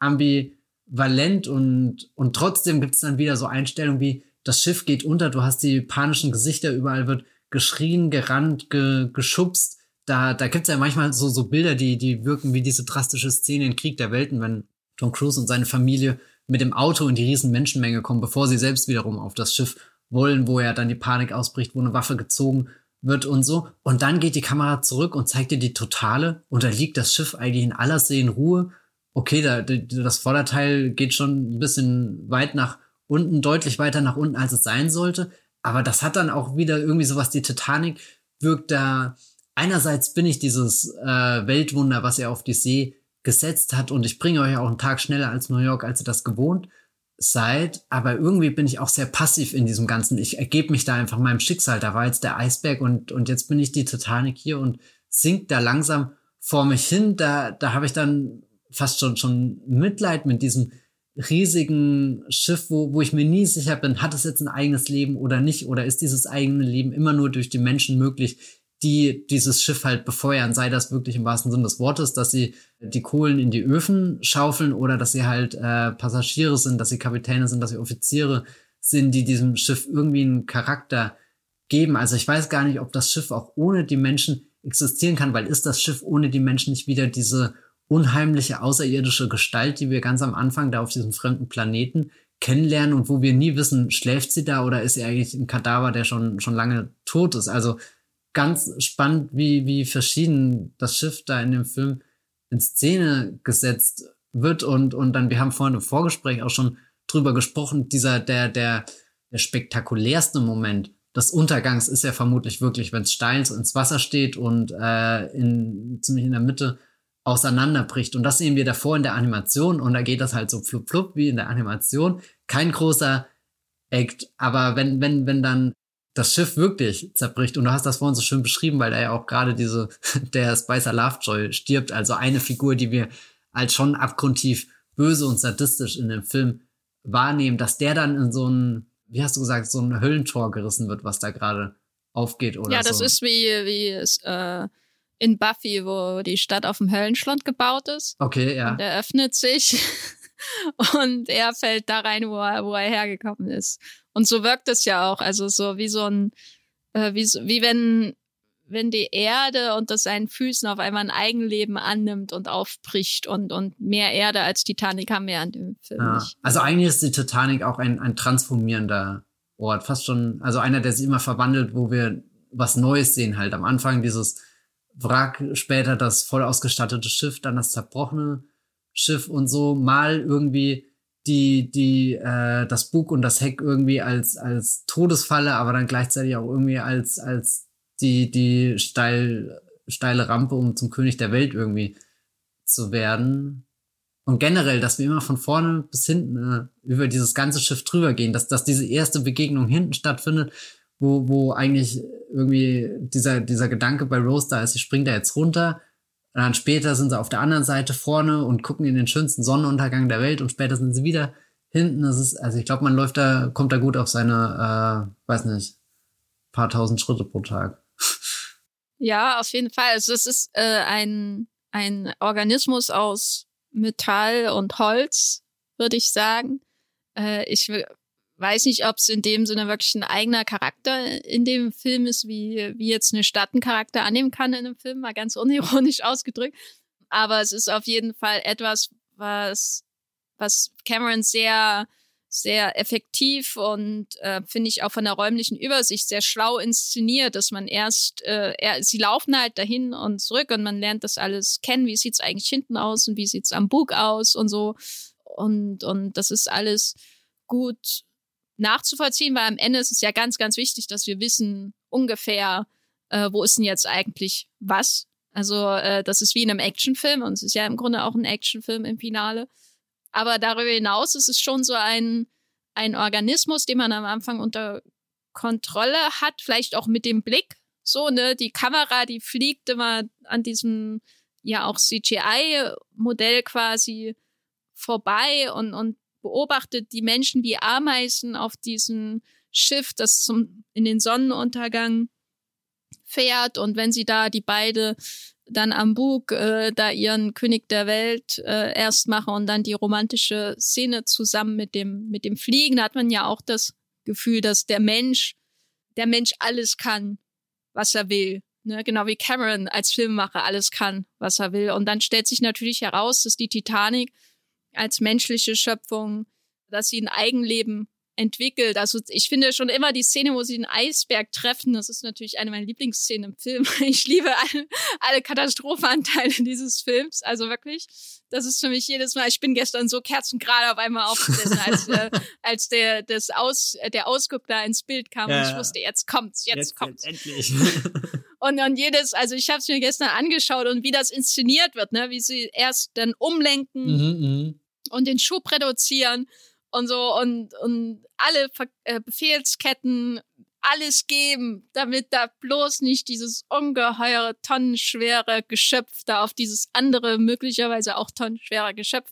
B: ambivalent und, und trotzdem gibt es dann wieder so Einstellungen wie, das Schiff geht unter, du hast die panischen Gesichter, überall wird geschrien, gerannt, ge, geschubst da, da gibt's ja manchmal so, so Bilder, die, die wirken wie diese drastische Szene in Krieg der Welten, wenn Tom Cruise und seine Familie mit dem Auto in die riesen Menschenmenge kommen, bevor sie selbst wiederum auf das Schiff wollen, wo ja dann die Panik ausbricht, wo eine Waffe gezogen wird und so. Und dann geht die Kamera zurück und zeigt dir die totale und da liegt das Schiff eigentlich in aller Ruhe. Okay, da, das Vorderteil geht schon ein bisschen weit nach unten, deutlich weiter nach unten, als es sein sollte. Aber das hat dann auch wieder irgendwie sowas, die Titanic wirkt da einerseits bin ich dieses äh, Weltwunder, was er auf die See gesetzt hat und ich bringe euch auch einen Tag schneller als New York, als ihr das gewohnt seid, aber irgendwie bin ich auch sehr passiv in diesem Ganzen. Ich ergebe mich da einfach meinem Schicksal. Da war jetzt der Eisberg und, und jetzt bin ich die Titanic hier und sinkt da langsam vor mich hin. Da, da habe ich dann fast schon, schon Mitleid mit diesem riesigen Schiff, wo, wo ich mir nie sicher bin, hat es jetzt ein eigenes Leben oder nicht? Oder ist dieses eigene Leben immer nur durch die Menschen möglich, die dieses Schiff halt befeuern? Sei das wirklich im wahrsten Sinne des Wortes, dass sie die Kohlen in die Öfen schaufeln oder dass sie halt äh, Passagiere sind, dass sie Kapitäne sind, dass sie Offiziere sind, die diesem Schiff irgendwie einen Charakter geben. Also ich weiß gar nicht, ob das Schiff auch ohne die Menschen existieren kann, weil ist das Schiff ohne die Menschen nicht wieder diese unheimliche außerirdische Gestalt, die wir ganz am Anfang da auf diesem fremden Planeten kennenlernen und wo wir nie wissen, schläft sie da oder ist sie eigentlich ein Kadaver, der schon, schon lange tot ist. Also ganz spannend, wie, wie verschieden das Schiff da in dem Film in Szene gesetzt wird und, und dann, wir haben vorhin im Vorgespräch auch schon drüber gesprochen, dieser, der, der, der spektakulärste Moment des Untergangs ist ja vermutlich wirklich, wenn es steil ins Wasser steht und äh, in, ziemlich in der Mitte auseinanderbricht. Und das sehen wir davor in der Animation und da geht das halt so flup flup wie in der Animation. Kein großer Act, aber wenn, wenn, wenn dann das Schiff wirklich zerbricht und du hast das vorhin so schön beschrieben, weil da ja auch gerade diese, (laughs) der Spicer Lovejoy stirbt, also eine Figur, die wir als schon abgrundtief böse und sadistisch in dem Film wahrnehmen, dass der dann in so ein, wie hast du gesagt, so ein Höllentor gerissen wird, was da gerade aufgeht oder
A: Ja, das
B: so.
A: ist wie, wie es, äh, in Buffy, wo die Stadt auf dem Höllenschlund gebaut ist.
B: Okay, ja.
A: Und er öffnet sich (laughs) und er fällt da rein, wo er, wo er hergekommen ist. Und so wirkt es ja auch. Also so wie so ein, äh, wie, so, wie wenn, wenn die Erde unter seinen Füßen auf einmal ein Eigenleben annimmt und aufbricht und, und mehr Erde als Titanic haben wir an dem Film
B: ja.
A: nicht.
B: Also eigentlich ist die Titanic auch ein, ein transformierender Ort. Fast schon, also einer, der sich immer verwandelt, wo wir was Neues sehen halt. Am Anfang dieses Wrack, später das voll ausgestattete Schiff, dann das zerbrochene Schiff und so mal irgendwie die die äh, das Bug und das Heck irgendwie als als Todesfalle, aber dann gleichzeitig auch irgendwie als als die die steil steile Rampe um zum König der Welt irgendwie zu werden. Und generell, dass wir immer von vorne bis hinten äh, über dieses ganze Schiff drüber gehen, dass dass diese erste Begegnung hinten stattfindet, wo wo eigentlich irgendwie dieser dieser Gedanke bei Rose da ist, sie springt da jetzt runter und dann später sind sie auf der anderen Seite vorne und gucken in den schönsten Sonnenuntergang der Welt und später sind sie wieder hinten. Das ist, also ich glaube, man läuft da, kommt da gut auf seine, äh, weiß nicht, paar tausend Schritte pro Tag.
A: Ja, auf jeden Fall. Also es ist äh, ein, ein Organismus aus Metall und Holz, würde ich sagen. Äh, ich weiß nicht, ob es in dem Sinne wirklich ein eigener Charakter in dem Film ist, wie, wie jetzt eine Stadt einen Charakter annehmen kann in einem Film, mal ganz unironisch (laughs) ausgedrückt. Aber es ist auf jeden Fall etwas, was, was Cameron sehr, sehr effektiv und äh, finde ich auch von der räumlichen Übersicht sehr schlau inszeniert, dass man erst, äh, er, sie laufen halt dahin und zurück und man lernt das alles kennen, wie sieht's eigentlich hinten aus und wie sieht's am Bug aus und so. Und, und das ist alles gut nachzuvollziehen, weil am Ende ist es ja ganz, ganz wichtig, dass wir wissen ungefähr, äh, wo ist denn jetzt eigentlich was. Also äh, das ist wie in einem Actionfilm und es ist ja im Grunde auch ein Actionfilm im Finale. Aber darüber hinaus ist es schon so ein, ein Organismus, den man am Anfang unter Kontrolle hat, vielleicht auch mit dem Blick. So, ne, die Kamera, die fliegt immer an diesem, ja auch CGI-Modell quasi vorbei und, und beobachtet die Menschen wie Ameisen auf diesem Schiff, das zum, in den Sonnenuntergang fährt. Und wenn sie da die beide dann am Bug äh, da ihren König der Welt äh, erst machen und dann die romantische Szene zusammen mit dem mit dem Fliegen, da hat man ja auch das Gefühl, dass der Mensch der Mensch alles kann, was er will. Ne? Genau wie Cameron als Filmemacher alles kann, was er will. Und dann stellt sich natürlich heraus, dass die Titanic als menschliche Schöpfung, dass sie ein Eigenleben entwickelt. Also ich finde schon immer die Szene, wo sie den Eisberg treffen, das ist natürlich eine meiner Lieblingsszenen im Film. (laughs) Ich liebe alle, alle Katastrophenanteile dieses Films, also wirklich. Das ist für mich jedes Mal, ich bin gestern so kerzengerade auf einmal aufgesessen, als, äh, (laughs) als der, das Aus, der Ausguck da ins Bild kam ja, und ich wusste, jetzt kommt's, jetzt, jetzt kommt's. Jetzt endlich. (laughs) und dann jedes, also ich habe es mir gestern angeschaut und wie das inszeniert wird, ne, wie sie erst dann umlenken mhm, mhm. und den Schub reduzieren und so und, und alle äh, Befehlsketten alles geben, damit da bloß nicht dieses ungeheure, tonnenschwere Geschöpf da auf dieses andere, möglicherweise auch tonnenschwere Geschöpf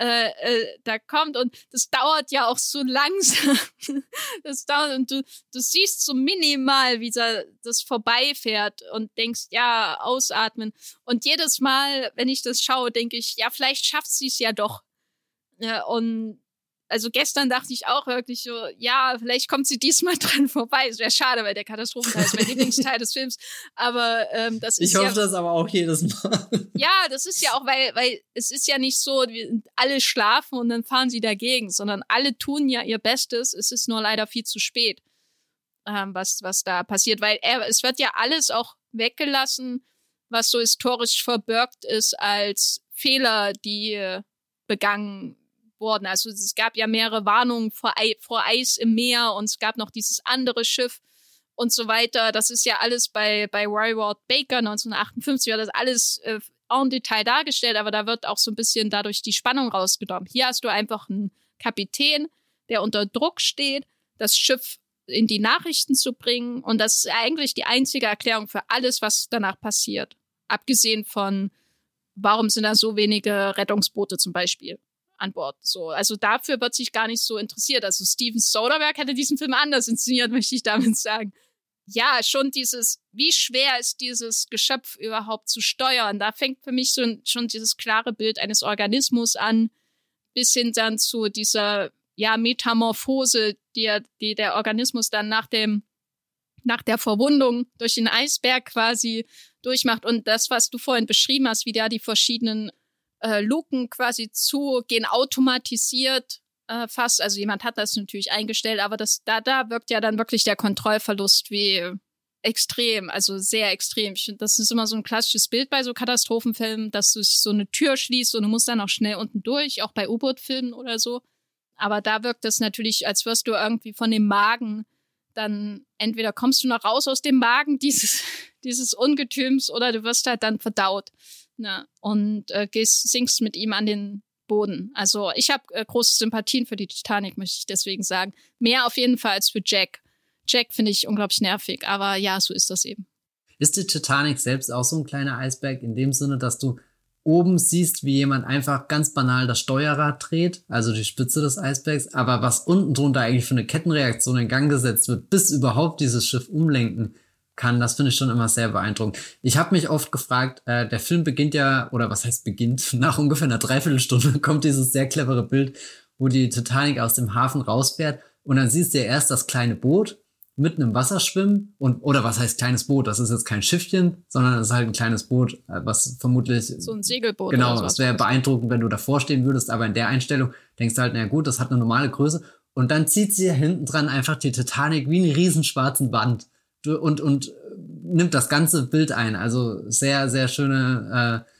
A: äh, äh, da kommt und das dauert ja auch so langsam. (laughs) das dauert und du, du siehst so minimal, wie da, das vorbeifährt und denkst, ja, ausatmen. Und jedes Mal, wenn ich das schaue, denke ich, ja, vielleicht schafft sie es ja doch. Ja, und also gestern dachte ich auch wirklich so, ja, vielleicht kommt sie diesmal (laughs) dran vorbei. Es wäre schade, weil der Katastrophenteil ist mein (laughs) Lieblingsteil des Films. Aber ähm, das ist
B: Ich hoffe ja, das aber auch jedes Mal.
A: Ja, das ist ja auch, weil, weil es ist ja nicht so, alle schlafen und dann fahren sie dagegen, sondern alle tun ja ihr Bestes. Es ist nur leider viel zu spät, ähm, was, was da passiert. Weil er, es wird ja alles auch weggelassen, was so historisch verbirgt ist als Fehler, die äh, begangen worden. Also es gab ja mehrere Warnungen vor, Ei, vor Eis im Meer und es gab noch dieses andere Schiff und so weiter. Das ist ja alles bei, bei Roy Ward Baker 1958, wird das alles äh, en Detail dargestellt, aber da wird auch so ein bisschen dadurch die Spannung rausgenommen. Hier hast du einfach einen Kapitän, der unter Druck steht, das Schiff in die Nachrichten zu bringen und das ist eigentlich die einzige Erklärung für alles, was danach passiert. Abgesehen von, warum sind da so wenige Rettungsboote zum Beispiel? An Bord. So, also dafür wird sich gar nicht so interessiert. Also Steven Soderbergh hätte diesen Film anders inszeniert, (laughs) möchte ich damit sagen. Ja, schon dieses, wie schwer ist dieses Geschöpf überhaupt zu steuern? Da fängt für mich so schon dieses klare Bild eines Organismus an, bis hin dann zu dieser ja Metamorphose, die, die der Organismus dann nach dem nach der Verwundung durch den Eisberg quasi durchmacht und das, was du vorhin beschrieben hast, wie da die verschiedenen äh, Luken quasi zugehen, automatisiert äh, fast. Also jemand hat das natürlich eingestellt, aber das, da, da wirkt ja dann wirklich der Kontrollverlust wie extrem, also sehr extrem. Ich das ist immer so ein klassisches Bild bei so Katastrophenfilmen, dass du so eine Tür schließt und du musst dann auch schnell unten durch, auch bei U-Boot-Filmen oder so. Aber da wirkt es natürlich, als wirst du irgendwie von dem Magen dann entweder kommst du noch raus aus dem Magen dieses, (laughs) dieses Ungetüms oder du wirst halt dann verdaut ne? und äh, gehst, sinkst mit ihm an den Boden. Also ich habe äh, große Sympathien für die Titanic, möchte ich deswegen sagen. Mehr auf jeden Fall als für Jack. Jack finde ich unglaublich nervig, aber ja, so ist das eben.
B: Ist die Titanic selbst auch so ein kleiner Eisberg in dem Sinne, dass du oben siehst, wie jemand einfach ganz banal das Steuerrad dreht, also die Spitze des Eisbergs, aber was unten drunter eigentlich für eine Kettenreaktion in Gang gesetzt wird, bis überhaupt dieses Schiff umlenken kann, das finde ich schon immer sehr beeindruckend. Ich habe mich oft gefragt, äh, der Film beginnt ja, oder was heißt beginnt, (laughs) nach ungefähr einer Dreiviertelstunde (laughs) kommt dieses sehr clevere Bild, wo die Titanic aus dem Hafen rausfährt und dann siehst du ja erst das kleine Boot mitten im Wasser schwimmen und oder was heißt kleines Boot? Das ist jetzt kein Schiffchen, sondern es ist halt ein kleines Boot, äh, was vermutlich
A: so ein Segelboot.
B: Genau, es wäre beeindruckend, wenn du davor stehen würdest, aber in der Einstellung denkst du halt, na gut, das hat eine normale Größe und dann zieht sie hinten dran einfach die Titanic wie einen riesen schwarzen Band und und nimmt das ganze Bild ein. Also sehr sehr schöne äh,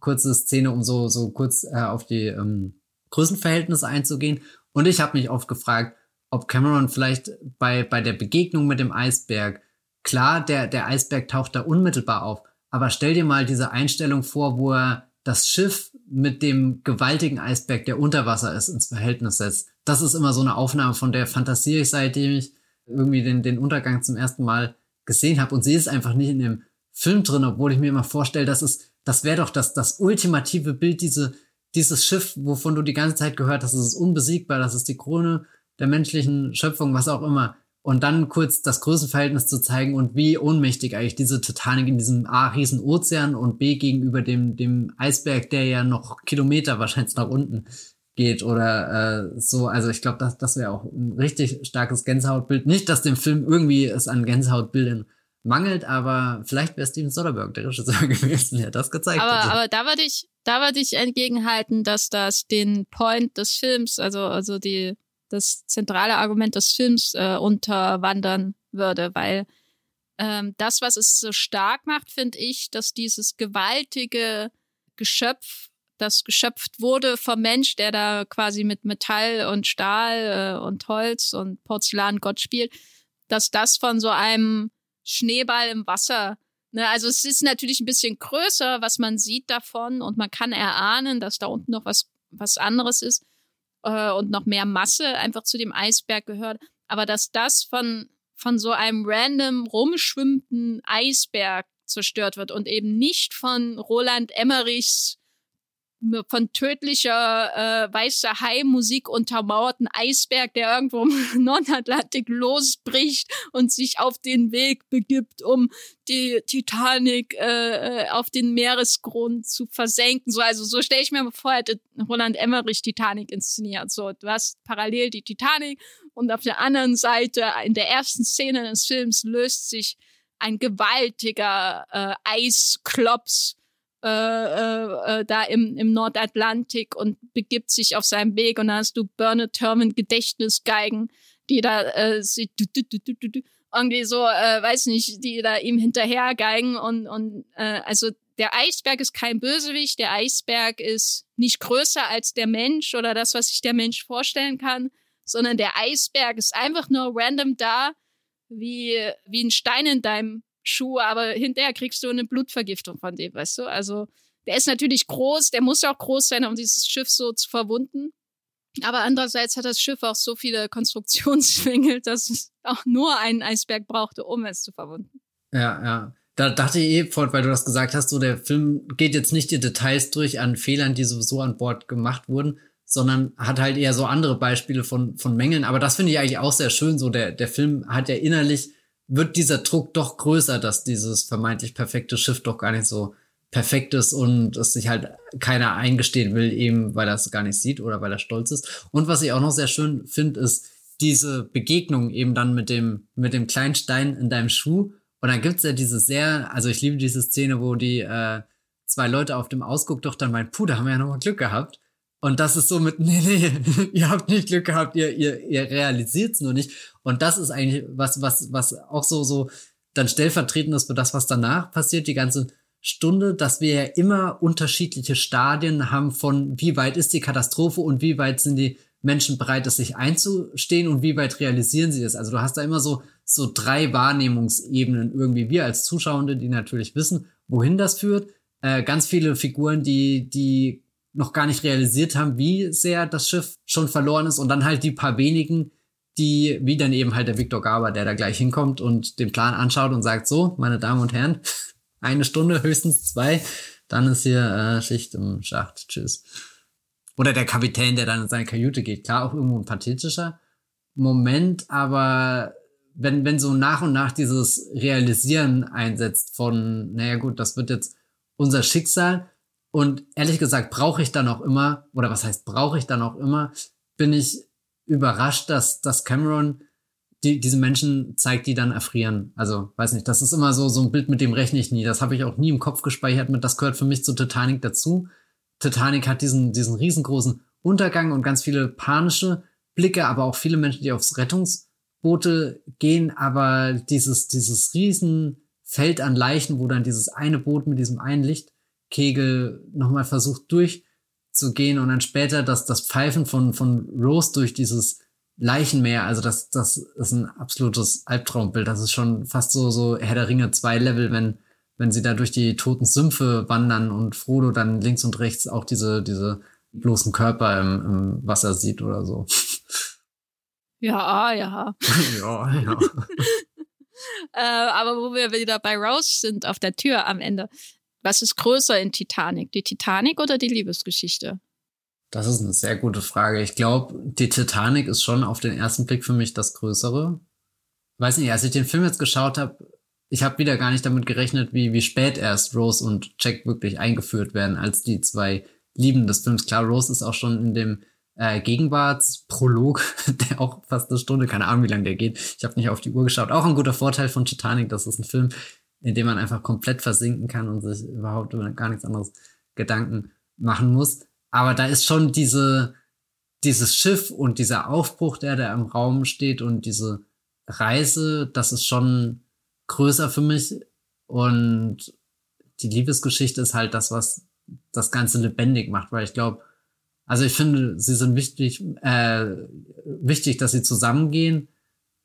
B: kurze Szene, um so so kurz äh, auf die ähm, Größenverhältnisse einzugehen. Und ich habe mich oft gefragt, ob Cameron vielleicht bei, bei der Begegnung mit dem Eisberg, klar, der, der Eisberg taucht da unmittelbar auf, aber stell dir mal diese Einstellung vor, wo er das Schiff mit dem gewaltigen Eisberg, der unter Wasser ist, ins Verhältnis setzt. Das ist immer so eine Aufnahme, von der fantasiere ich, seitdem ich irgendwie den, den Untergang zum ersten Mal gesehen habe und sehe es einfach nicht in dem Film drin, obwohl ich mir immer vorstelle, das ist, das wäre doch das, das ultimative Bild, diese, dieses Schiff, wovon du die ganze Zeit gehört hast, es ist unbesiegbar, das ist die Krone der menschlichen Schöpfung, was auch immer. Und dann kurz das Größenverhältnis zu zeigen und wie ohnmächtig eigentlich diese Titanic in diesem A riesen Ozean und B gegenüber dem, dem Eisberg, der ja noch Kilometer wahrscheinlich nach unten geht oder äh, so. Also ich glaube, das, das wäre auch ein richtig starkes Gänsehautbild. Nicht, dass dem Film irgendwie es an Gänsehautbildern mangelt, aber vielleicht wäre Steven Soderbergh der Regisseur (laughs) gewesen, der das gezeigt
A: aber,
B: hätte.
A: Aber da würde ich, da würde ich entgegenhalten, dass das den Point des Films, also, also die, das zentrale Argument des Films äh, unterwandern würde, weil ähm, das, was es so stark macht, finde ich, dass dieses gewaltige Geschöpf, das geschöpft wurde vom Mensch, der da quasi mit Metall und Stahl äh, und Holz und Porzellan Gott spielt, dass das von so einem Schneeball im Wasser Ne, also es ist natürlich ein bisschen größer, was man sieht davon und man kann erahnen, dass da unten noch was was anderes ist äh, und noch mehr Masse einfach zu dem Eisberg gehört. Aber dass das von, von so einem random rumschwimmenden Eisberg zerstört wird und eben nicht von Roland Emmerichs von tödlicher äh, weißer Hai-Musik untermauerten Eisberg, der irgendwo im (laughs) Nordatlantik losbricht und sich auf den Weg begibt, um die Titanic äh, äh auf den Meeresgrund zu versenken. So, also so stelle ich mir vor, hätte Roland Emmerich Titanic inszeniert. So, du hast parallel die Titanic und auf der anderen Seite in der ersten Szene des Films löst sich ein gewaltiger äh, Eisklops äh, äh, äh, da im, im Nordatlantik und begibt sich auf seinem Weg und dann hast du Bernard Herrmann Gedächtnisgeigen, die da äh, sie, du, du, du, irgendwie so, äh, weiß nicht, die da ihm hinterhergeigen und, und äh, also der Eisberg ist kein Bösewicht, der Eisberg ist nicht größer als der Mensch oder das, was sich der Mensch vorstellen kann, sondern der Eisberg ist einfach nur random da, wie, wie ein Stein in deinem Schuh, aber hinterher kriegst du eine Blutvergiftung von dem, weißt du? Also, der ist natürlich groß, der muss auch groß sein, um dieses Schiff so zu verwunden. Aber andererseits hat das Schiff auch so viele Konstruktionsschwingel, (laughs) dass es auch nur einen Eisberg brauchte, um es zu verwunden.
B: Ja, ja. Da dachte ich eh, weil du das gesagt hast, so der Film geht jetzt nicht die Details durch an Fehlern, die sowieso an Bord gemacht wurden, sondern hat halt eher so andere Beispiele von, von Mängeln. Aber das finde ich eigentlich auch sehr schön. So der, der Film hat ja innerlich wird dieser Druck doch größer, dass dieses vermeintlich perfekte Schiff doch gar nicht so perfekt ist und es sich halt keiner eingestehen will, eben weil er es gar nicht sieht oder weil er stolz ist. Und was ich auch noch sehr schön finde, ist diese Begegnung eben dann mit dem, mit dem kleinen Stein in deinem Schuh. Und dann gibt's ja diese sehr, also ich liebe diese Szene, wo die äh, zwei Leute auf dem Ausguck doch dann meinen, puh, da haben wir ja nochmal Glück gehabt. Und das ist so mit, (laughs) nee, nee, ihr habt nicht Glück gehabt, ihr, ihr, ihr realisiert es nur nicht. Und das ist eigentlich was, was, was auch so, so dann stellvertretend ist für das, was danach passiert, die ganze Stunde, dass wir ja immer unterschiedliche Stadien haben von wie weit ist die Katastrophe und wie weit sind die Menschen bereit, es sich einzustehen und wie weit realisieren sie das. Also du hast da immer so, so drei Wahrnehmungsebenen irgendwie. Wir als Zuschauende, die natürlich wissen, wohin das führt. Äh, ganz viele Figuren, die, die noch gar nicht realisiert haben, wie sehr das Schiff schon verloren ist. Und dann halt die paar wenigen, die, wie dann eben halt der Viktor Gaber, der da gleich hinkommt und den Plan anschaut und sagt, so, meine Damen und Herren, (laughs) eine Stunde, höchstens zwei, dann ist hier äh, Schicht im Schacht, tschüss. Oder der Kapitän, der dann in seine Kajüte geht, klar, auch irgendwo ein pathetischer Moment, aber wenn, wenn so nach und nach dieses Realisieren einsetzt von, naja gut, das wird jetzt unser Schicksal, und ehrlich gesagt brauche ich dann auch immer, oder was heißt brauche ich dann auch immer, bin ich überrascht, dass, dass Cameron die, diese Menschen zeigt, die dann erfrieren. Also, weiß nicht, das ist immer so, so ein Bild, mit dem rechne ich nie. Das habe ich auch nie im Kopf gespeichert. Mit, das gehört für mich zu Titanic dazu. Titanic hat diesen, diesen riesengroßen Untergang und ganz viele panische Blicke, aber auch viele Menschen, die aufs Rettungsboote gehen. Aber dieses, dieses Riesenfeld an Leichen, wo dann dieses eine Boot mit diesem einen Licht Kegel nochmal versucht durchzugehen und dann später das, das Pfeifen von, von Rose durch dieses Leichenmeer, also das, das ist ein absolutes Albtraumbild. Das ist schon fast so, so Herr der Ringe 2 Level, wenn, wenn sie da durch die toten Sümpfe wandern und Frodo dann links und rechts auch diese, diese bloßen Körper im, im Wasser sieht oder so. (laughs)
A: Ja, ja. (laughs)
B: ja, ja. (laughs)
A: äh, aber wo wir wieder bei Rose sind, auf der Tür am Ende. Was ist größer in Titanic? Die Titanic oder die Liebesgeschichte?
B: Das ist eine sehr gute Frage. Ich glaube, die Titanic ist schon auf den ersten Blick für mich das Größere. Weiß nicht, als ich den Film jetzt geschaut habe, ich habe wieder gar nicht damit gerechnet, wie, wie spät erst Rose und Jack wirklich eingeführt werden als die zwei Lieben des Films. Klar, Rose ist auch schon in dem äh, Gegenwartsprolog, (laughs) der auch fast eine Stunde, keine Ahnung, wie lange der geht. Ich habe nicht auf die Uhr geschaut. Auch ein guter Vorteil von Titanic, das ist ein Film, in dem man einfach komplett versinken kann und sich überhaupt über gar nichts anderes Gedanken machen muss. Aber da ist schon diese, dieses Schiff und dieser Aufbruch, der da im Raum steht und diese Reise, das ist schon größer für mich. Und die Liebesgeschichte ist halt das, was das Ganze lebendig macht, weil ich glaube, also ich finde, sie sind wichtig, äh, wichtig, dass sie zusammengehen.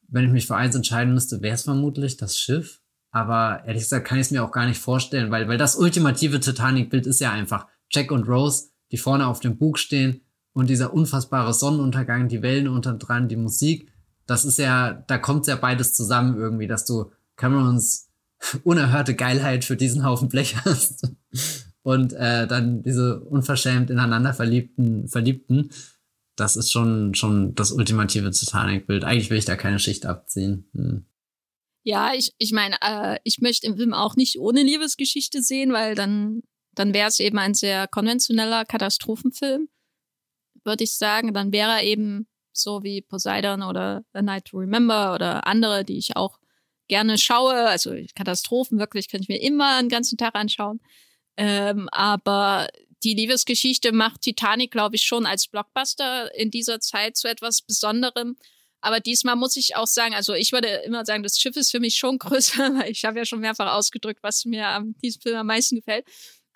B: Wenn ich mich für eins entscheiden müsste, wäre es vermutlich das Schiff. Aber ehrlich gesagt kann ich es mir auch gar nicht vorstellen, weil, weil das ultimative Titanic-Bild ist ja einfach Jack und Rose, die vorne auf dem Bug stehen und dieser unfassbare Sonnenuntergang, die Wellen unter dran, die Musik. Das ist ja, da kommt ja beides zusammen irgendwie, dass du Camerons (laughs) unerhörte Geilheit für diesen Haufen Blech hast (laughs) und äh, dann diese unverschämt ineinander verliebten, Verliebten. Das ist schon, schon das ultimative Titanic-Bild. Eigentlich will ich da keine Schicht abziehen. Hm.
A: Ja, ich, ich meine, äh, ich möchte im Film auch nicht ohne Liebesgeschichte sehen, weil dann, dann wäre es eben ein sehr konventioneller Katastrophenfilm, würde ich sagen. Dann wäre er eben so wie Poseidon oder A Night to Remember oder andere, die ich auch gerne schaue. Also Katastrophen wirklich kann ich mir immer einen ganzen Tag anschauen. Ähm, aber die Liebesgeschichte macht Titanic, glaube ich, schon als Blockbuster in dieser Zeit zu etwas Besonderem. Aber diesmal muss ich auch sagen, also ich würde immer sagen, das Schiff ist für mich schon (laughs) größer, weil ich habe ja schon mehrfach ausgedrückt, was mir an diesem Film am meisten gefällt.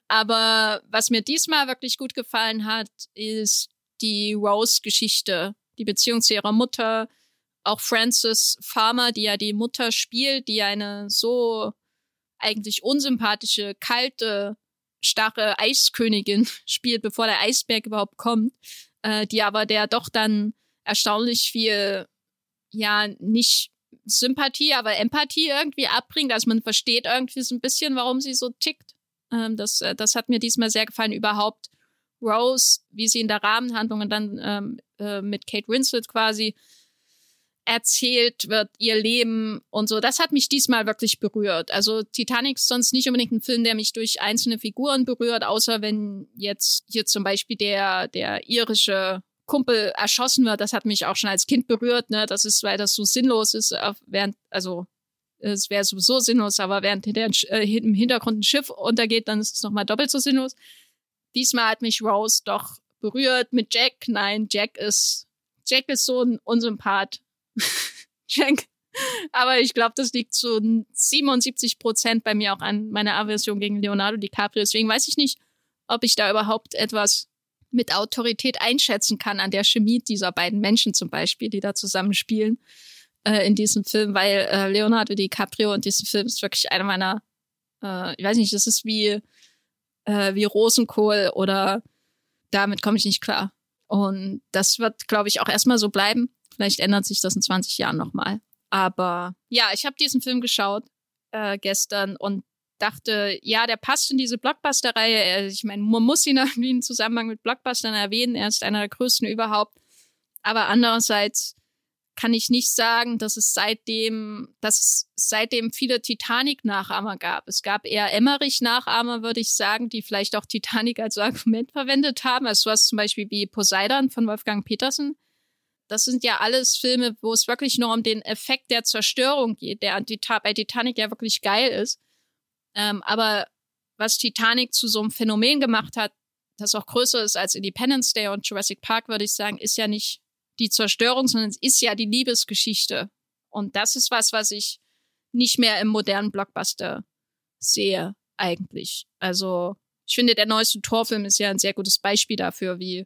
A: Aber was mir diesmal wirklich gut gefallen hat, ist die Rose-Geschichte, die Beziehung zu ihrer Mutter, auch Frances Farmer, die ja die Mutter spielt, die eine so eigentlich unsympathische, kalte, starre Eiskönigin (laughs) spielt, bevor der Eisberg überhaupt kommt, äh, die aber der doch dann erstaunlich viel, ja, nicht Sympathie, aber Empathie irgendwie abbringt. Also man versteht irgendwie so ein bisschen, warum sie so tickt. Ähm, das, äh, das hat mir diesmal sehr gefallen. Überhaupt Rose, wie sie in der Rahmenhandlung und dann ähm, äh, mit Kate Winslet quasi erzählt wird, ihr Leben und so. Das hat mich diesmal wirklich berührt. Also Titanic ist sonst nicht unbedingt ein Film, der mich durch einzelne Figuren berührt, außer wenn jetzt hier zum Beispiel der, der irische Kumpel erschossen wird. Das hat mich auch schon als Kind berührt. Ne? Das ist, weil das so sinnlos ist, während, also es wäre sowieso sinnlos, aber während hinter, äh, im Hintergrund ein Schiff untergeht, dann ist es nochmal doppelt so sinnlos. Diesmal hat mich Rose doch berührt mit Jack. Nein, Jack ist Jack ist so ein Unsympath. (laughs) Jack. Aber ich glaube, das liegt zu 77 Prozent bei mir auch an meiner Aversion gegen Leonardo DiCaprio. Deswegen weiß ich nicht, ob ich da überhaupt etwas mit Autorität einschätzen kann an der Chemie dieser beiden Menschen zum Beispiel, die da zusammenspielen äh, in diesem Film, weil äh, Leonardo DiCaprio in diesem Film ist wirklich einer meiner, äh, ich weiß nicht, das ist wie, äh, wie Rosenkohl oder damit komme ich nicht klar. Und das wird, glaube ich, auch erstmal so bleiben. Vielleicht ändert sich das in 20 Jahren nochmal. Aber ja, ich habe diesen Film geschaut äh, gestern und dachte, ja, der passt in diese Blockbuster-Reihe. Ich meine, man muss ihn (laughs) irgendwie in Zusammenhang mit Blockbustern erwähnen. Er ist einer der größten überhaupt. Aber andererseits kann ich nicht sagen, dass es seitdem, dass es seitdem viele Titanic-Nachahmer gab. Es gab eher Emmerich-Nachahmer, würde ich sagen, die vielleicht auch Titanic als Argument verwendet haben. Also hast zum Beispiel wie Poseidon von Wolfgang Petersen. Das sind ja alles Filme, wo es wirklich nur um den Effekt der Zerstörung geht, der bei Titanic ja wirklich geil ist. Ähm, aber was Titanic zu so einem Phänomen gemacht hat, das auch größer ist als Independence Day und Jurassic Park, würde ich sagen, ist ja nicht die Zerstörung, sondern es ist ja die Liebesgeschichte. Und das ist was, was ich nicht mehr im modernen Blockbuster sehe, eigentlich. Also, ich finde, der neueste Torfilm ist ja ein sehr gutes Beispiel dafür, wie,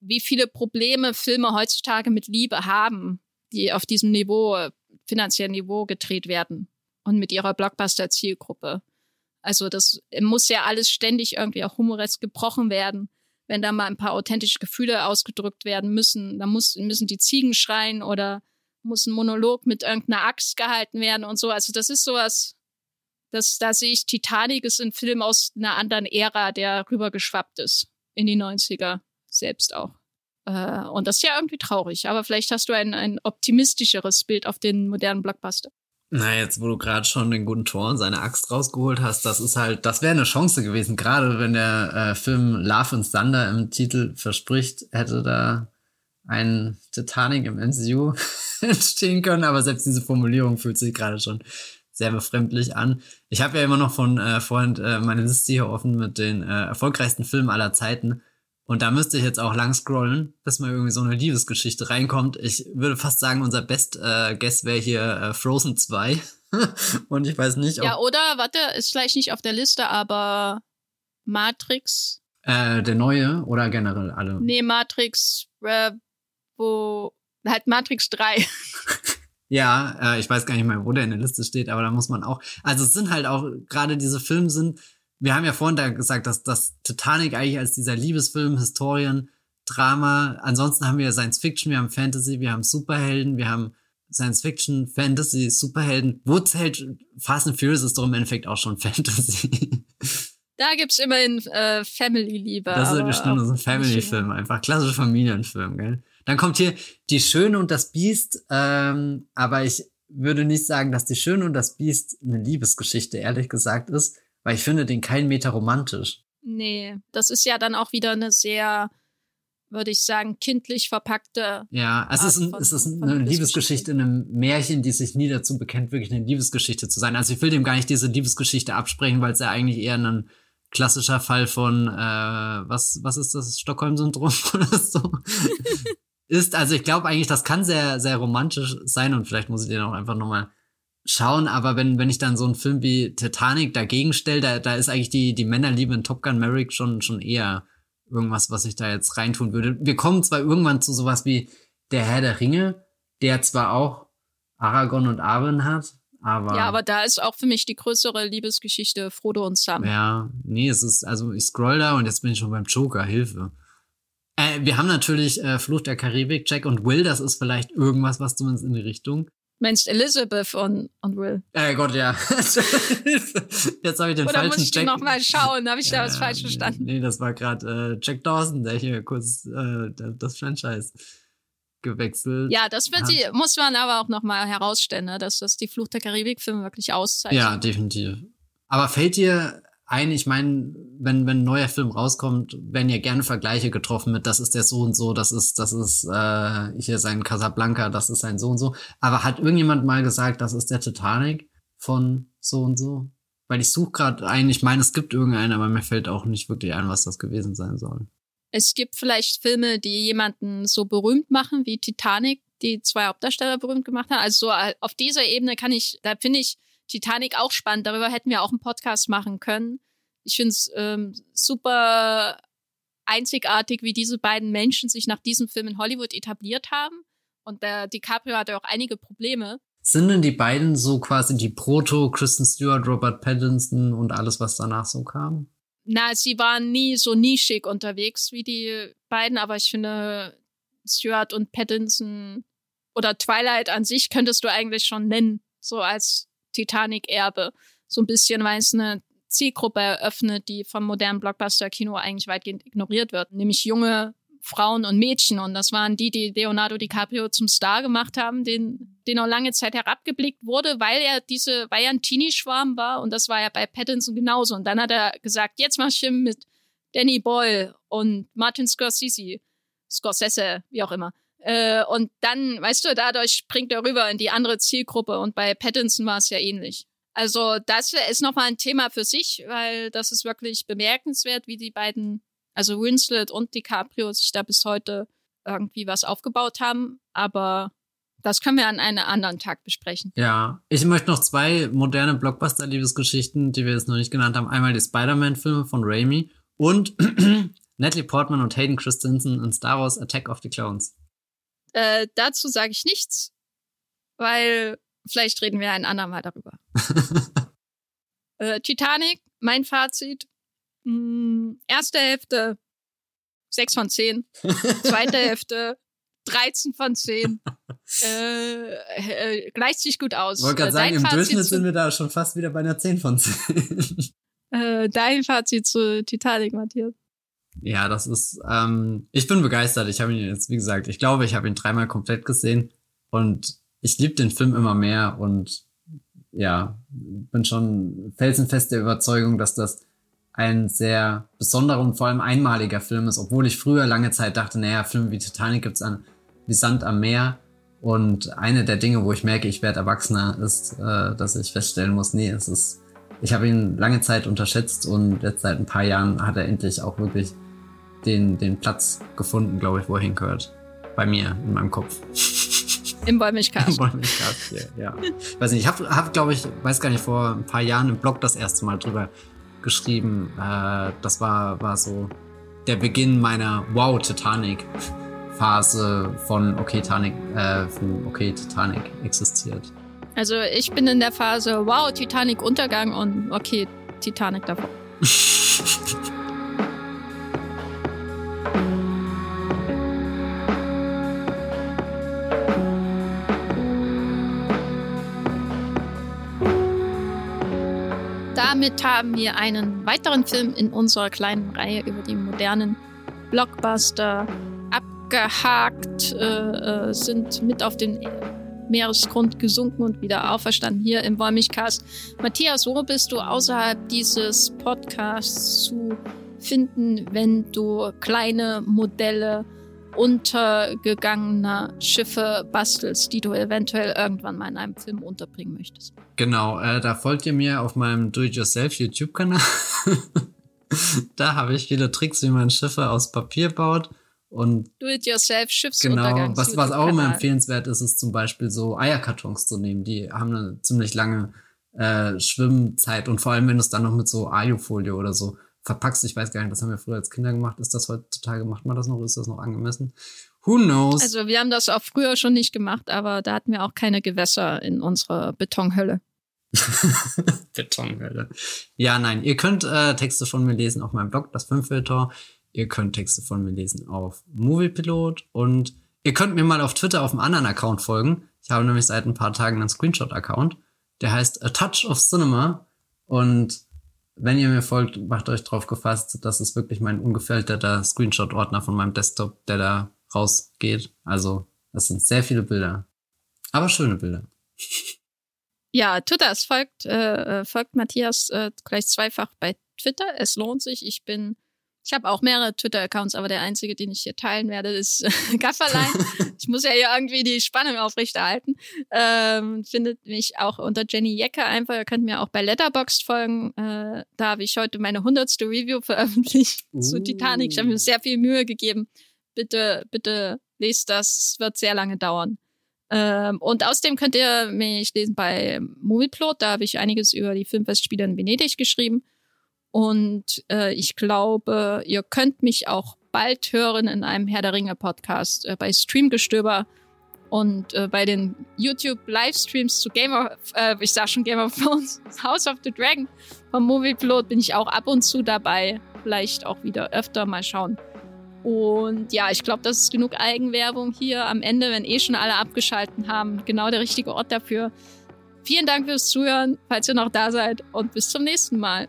A: wie viele Probleme Filme heutzutage mit Liebe haben, die auf diesem Niveau, finanziellen Niveau gedreht werden und mit ihrer Blockbuster-Zielgruppe. Also das muss ja alles ständig irgendwie auch humoresk gebrochen werden. Wenn da mal ein paar authentische Gefühle ausgedrückt werden müssen, dann muss, müssen die Ziegen schreien oder muss ein Monolog mit irgendeiner Axt gehalten werden und so. Also das ist sowas, das, da sehe ich Titanic ist ein Film aus einer anderen Ära, der rübergeschwappt ist in die 90er selbst auch. Äh, und das ist ja irgendwie traurig, aber vielleicht hast du ein, ein optimistischeres Bild auf den modernen Blockbuster.
B: Na, jetzt, wo du gerade schon den guten Tor und seine Axt rausgeholt hast, das ist halt, das wäre eine Chance gewesen. Gerade wenn der äh, Film Love and Thunder im Titel verspricht, hätte da ein Titanic im MCU (laughs) entstehen können. Aber selbst diese Formulierung fühlt sich gerade schon sehr befremdlich an. Ich habe ja immer noch von äh, vorhin äh, meine Liste hier offen mit den äh, erfolgreichsten Filmen aller Zeiten. Und da müsste ich jetzt auch lang scrollen, bis mal irgendwie so eine Liebesgeschichte reinkommt. Ich würde fast sagen, unser Best äh, Guess wäre hier äh, Frozen 2. (laughs) Und ich weiß nicht,
A: ob. Ja, oder, warte, ist vielleicht nicht auf der Liste, aber Matrix.
B: Äh, der neue oder generell alle?
A: Nee, Matrix, äh, wo. Halt Matrix 3. (laughs)
B: ja, äh, ich weiß gar nicht mehr, wo der in der Liste steht, aber da muss man auch. Also es sind halt auch, gerade diese Filme sind wir haben ja vorhin da gesagt, dass das Titanic eigentlich als dieser Liebesfilm, Historien, Drama, ansonsten haben wir Science Fiction, wir haben Fantasy, wir haben Superhelden, wir haben Science Fiction, Fantasy, Superhelden. Wo zählt Fast and Furious ist doch im Endeffekt auch schon (laughs) Fantasy.
A: Da gibt's immerhin äh, Family-Liebe.
B: Das ist bestimmt so ein Family-Film, einfach klassischer Familienfilm, gell? Dann kommt hier Die Schöne und das Biest, ähm, aber ich würde nicht sagen, dass Die Schöne und das Biest eine Liebesgeschichte, ehrlich gesagt, ist, weil ich finde den keinen Meter romantisch.
A: Nee, das ist ja dann auch wieder eine sehr, würde ich sagen, kindlich verpackte.
B: Ja, es
A: Art
B: ist, ein,
A: von-
B: es ist eine
A: Liebesgeschichte.
B: Liebesgeschichte in einem Märchen, die sich nie dazu bekennt, wirklich eine Liebesgeschichte zu sein. Also ich will dem gar nicht diese Liebesgeschichte absprechen, weil es ja eigentlich eher ein klassischer Fall von, äh, was, was ist das, Stockholm-Syndrom (laughs) oder so? (laughs) ist, also ich glaube eigentlich, das kann sehr, sehr romantisch sein und vielleicht muss ich den auch einfach nochmal schauen, aber wenn, wenn ich dann so einen Film wie Titanic dagegen stelle, da, da ist eigentlich die, die Männerliebe in Top Gun Maverick schon, schon eher irgendwas, was ich da jetzt reintun würde. Wir kommen zwar irgendwann zu sowas wie Der Herr der Ringe, der zwar auch Aragorn und Arwen hat, aber.
A: Ja, aber da ist auch für mich die größere Liebesgeschichte Frodo und Sam.
B: Ja, nee, es ist, also ich scroll da und jetzt bin ich schon beim Joker, Hilfe. Äh, wir haben natürlich äh, Fluch der Karibik, Jack und Will, das ist vielleicht irgendwas, was zumindest in die Richtung.
A: Meinst Elizabeth und, und Will?
B: Äh, Gott, ja. (laughs) jetzt habe ich den
A: Oder
B: falschen
A: muss ich
B: Jack.
A: nochmal schauen? Habe ich da was
B: Ja,
A: falsch verstanden?
B: Nee, das war gerade äh, Jack Dawson, der hier kurz äh, das Franchise gewechselt.
A: Ja, das wird die, muss man aber auch nochmal herausstellen, ne, dass das die Fluch der Karibik-Filme wirklich auszeichnet.
B: Ja, definitiv. Aber fällt dir ein, ich meine, wenn, wenn ein neuer Film rauskommt, werden ja gerne Vergleiche getroffen mit, das ist der so und so, das ist, das ist äh, hier sein Casablanca, das ist sein so und so. Aber hat irgendjemand mal gesagt, das ist der Titanic von so und so? Weil ich suche gerade einen, ich meine, es gibt irgendeinen, aber mir fällt auch nicht wirklich ein, was das gewesen sein soll.
A: Es gibt vielleicht Filme, die jemanden so berühmt machen wie Titanic, die zwei Hauptdarsteller berühmt gemacht haben. Also so äh, auf dieser Ebene kann ich, da finde ich Titanic auch spannend. Darüber hätten wir auch einen Podcast machen können. Ich finde es ähm, super einzigartig, wie diese beiden Menschen sich nach diesem Film in Hollywood etabliert haben. Und der DiCaprio hatte auch einige Probleme.
B: Sind denn die beiden so quasi die Proto, Kristen Stewart, Robert Pattinson und alles, was danach so kam?
A: Na, sie waren nie so nischig unterwegs wie die beiden, aber ich finde, Stewart und Pattinson oder Twilight an sich könntest du eigentlich schon nennen, so als Titanic-Erbe. So ein bisschen, weil es eine Zielgruppe eröffnet, die vom modernen Blockbuster-Kino eigentlich weitgehend ignoriert wird, nämlich junge Frauen und Mädchen. Und das waren die, die Leonardo DiCaprio zum Star gemacht haben, den, den auch lange Zeit herabgeblickt wurde, weil er diese, weil er ein Teenie-Schwarm war. Und das war ja bei Pattinson genauso. Und dann hat er gesagt, jetzt mach ich Film mit Danny Boyle und Martin Scorsese, Scorsese, wie auch immer. Äh, und dann, weißt du, dadurch springt er rüber in die andere Zielgruppe. Und bei Pattinson war es ja ähnlich. Also das ist nochmal ein Thema für sich, weil das ist wirklich bemerkenswert, wie die beiden, also Winslet und DiCaprio, sich da bis heute irgendwie was aufgebaut haben. Aber das können wir an einem anderen Tag besprechen.
B: Ja, ich möchte noch zwei moderne Blockbuster-Liebesgeschichten, die wir jetzt noch nicht genannt haben. Einmal die Spider-Man-Filme von Raimi und (clears throat) Natalie Portman und Hayden Christensen in Star Wars Attack of the Clones.
A: Äh, dazu sage ich nichts, weil vielleicht reden wir ein andermal darüber. (laughs) äh, Titanic, mein Fazit. Mh, erste Hälfte 6 von 10. (laughs) Zweite Hälfte 13 von 10. (laughs) Äh, äh, gleicht sich gut aus.
B: Ich wollte gerade
A: Äh,
B: sagen,
A: dein
B: im
A: Fazit
B: Durchschnitt sind wir da schon fast wieder bei einer 10 von 10.
A: Äh, dein Fazit zu Titanic, Matthias.
B: ja, das ist, ähm, ich bin begeistert. Ich habe ihn jetzt, wie gesagt, ich glaube, ich habe ihn dreimal komplett gesehen und ich liebe den Film immer mehr und ja, bin schon felsenfest der Überzeugung, dass das ein sehr besonderer und vor allem einmaliger Film ist, obwohl ich früher lange Zeit dachte, naja, Filme wie Titanic gibt's an wie Sand am Meer. Und eine der Dinge, wo ich merke, ich werde erwachsener, ist, äh, dass ich feststellen muss, nee, es ist, ich habe ihn lange Zeit unterschätzt und jetzt seit ein paar Jahren hat er endlich auch wirklich den, den Platz gefunden, glaube ich, wo er hingehört. Bei mir, in meinem Kopf. (laughs)
A: Im Wollmilchcast.
B: Wollmilchcast hier, ja. Weiß nicht, ich habe, hab, glaube ich, weiß gar nicht, vor ein paar Jahren im Blog das erste Mal drüber geschrieben. Äh, das war, war so der Beginn meiner Wow Titanic Phase von Okay Titanic, äh, von Okay Titanic existiert.
A: Also ich bin in der Phase, wow, Titanic Untergang und okay, Titanic davor. (laughs) damit haben wir einen weiteren Film in unserer kleinen Reihe über die modernen Blockbuster abgehakt, äh, äh, sind mit auf den Meeresgrund gesunken und wieder auferstanden hier im Wollmilchcast. Matthias, wo bist du außerhalb dieses Podcasts zu finden, wenn du kleine Modelle untergegangener Schiffe bastelst, die du eventuell irgendwann mal in einem Film unterbringen möchtest.
B: Genau, äh, da folgt ihr mir auf meinem Do-It-Yourself YouTube-Kanal. (laughs) da habe ich viele Tricks, wie man Schiffe aus Papier baut. Und
A: Do-it-yourself Schiffsuntergangs.
B: Genau, was, was auch immer empfehlenswert ist, ist zum Beispiel so Eierkartons zu nehmen. Die haben eine ziemlich lange äh, Schwimmzeit und vor allem, wenn du es dann noch mit so Alufolie oder so verpackst. Ich weiß gar nicht, das haben wir früher als Kinder gemacht. Ist das heutzutage, macht man das noch? Ist das noch angemessen? Who knows?
A: Also wir haben das auch früher schon nicht gemacht, aber da hatten wir auch keine Gewässer in unserer Betonhölle. (laughs)
B: Betonhölle. Ja, nein, ihr könnt äh, Texte von mir lesen auf meinem Blog, das Fünffeltor. Ihr könnt Texte von mir lesen auf Moviepilot und ihr könnt mir mal auf Twitter auf einem anderen Account folgen. Ich habe nämlich seit ein paar Tagen einen Screenshot-Account. Der heißt A Touch of Cinema und wenn ihr mir folgt, macht euch drauf gefasst, das ist wirklich mein ungefilterter Screenshot-Ordner von meinem Desktop, der da rausgeht. Also, das sind sehr viele Bilder. Aber schöne Bilder. (laughs)
A: Ja, Twitter, es folgt, äh, äh, folgt Matthias äh, gleich zweifach bei Twitter. Es lohnt sich. Ich bin ich habe auch mehrere Twitter-Accounts, aber der einzige, den ich hier teilen werde, ist (laughs) Gafferlein. (laughs) ich muss ja hier irgendwie die Spannung aufrechterhalten. Ähm, findet mich auch unter Jenny Jecker einfach. Ihr könnt mir auch bei Letterboxd folgen. Äh, da habe ich heute meine hundertste Review veröffentlicht (laughs) uh. zu Titanic. Ich habe mir sehr viel Mühe gegeben. Bitte, bitte lest das. Es wird sehr lange dauern. Ähm, und außerdem könnt ihr mich lesen bei Movieplot. Da habe ich einiges über die Filmfestspiele in Venedig geschrieben. Und äh, ich glaube, ihr könnt mich auch bald hören in einem Herr der Ringe Podcast äh, bei Streamgestöber und äh, bei den YouTube Livestreams zu Game of, äh, ich sag schon Game of Thrones, (laughs) House of the Dragon vom Movieplot bin ich auch ab und zu dabei. Vielleicht auch wieder öfter mal schauen. Und ja, ich glaube, das ist genug Eigenwerbung hier am Ende, wenn eh schon alle abgeschalten haben. Genau der richtige Ort dafür. Vielen Dank fürs Zuhören, falls ihr noch da seid und bis zum nächsten Mal.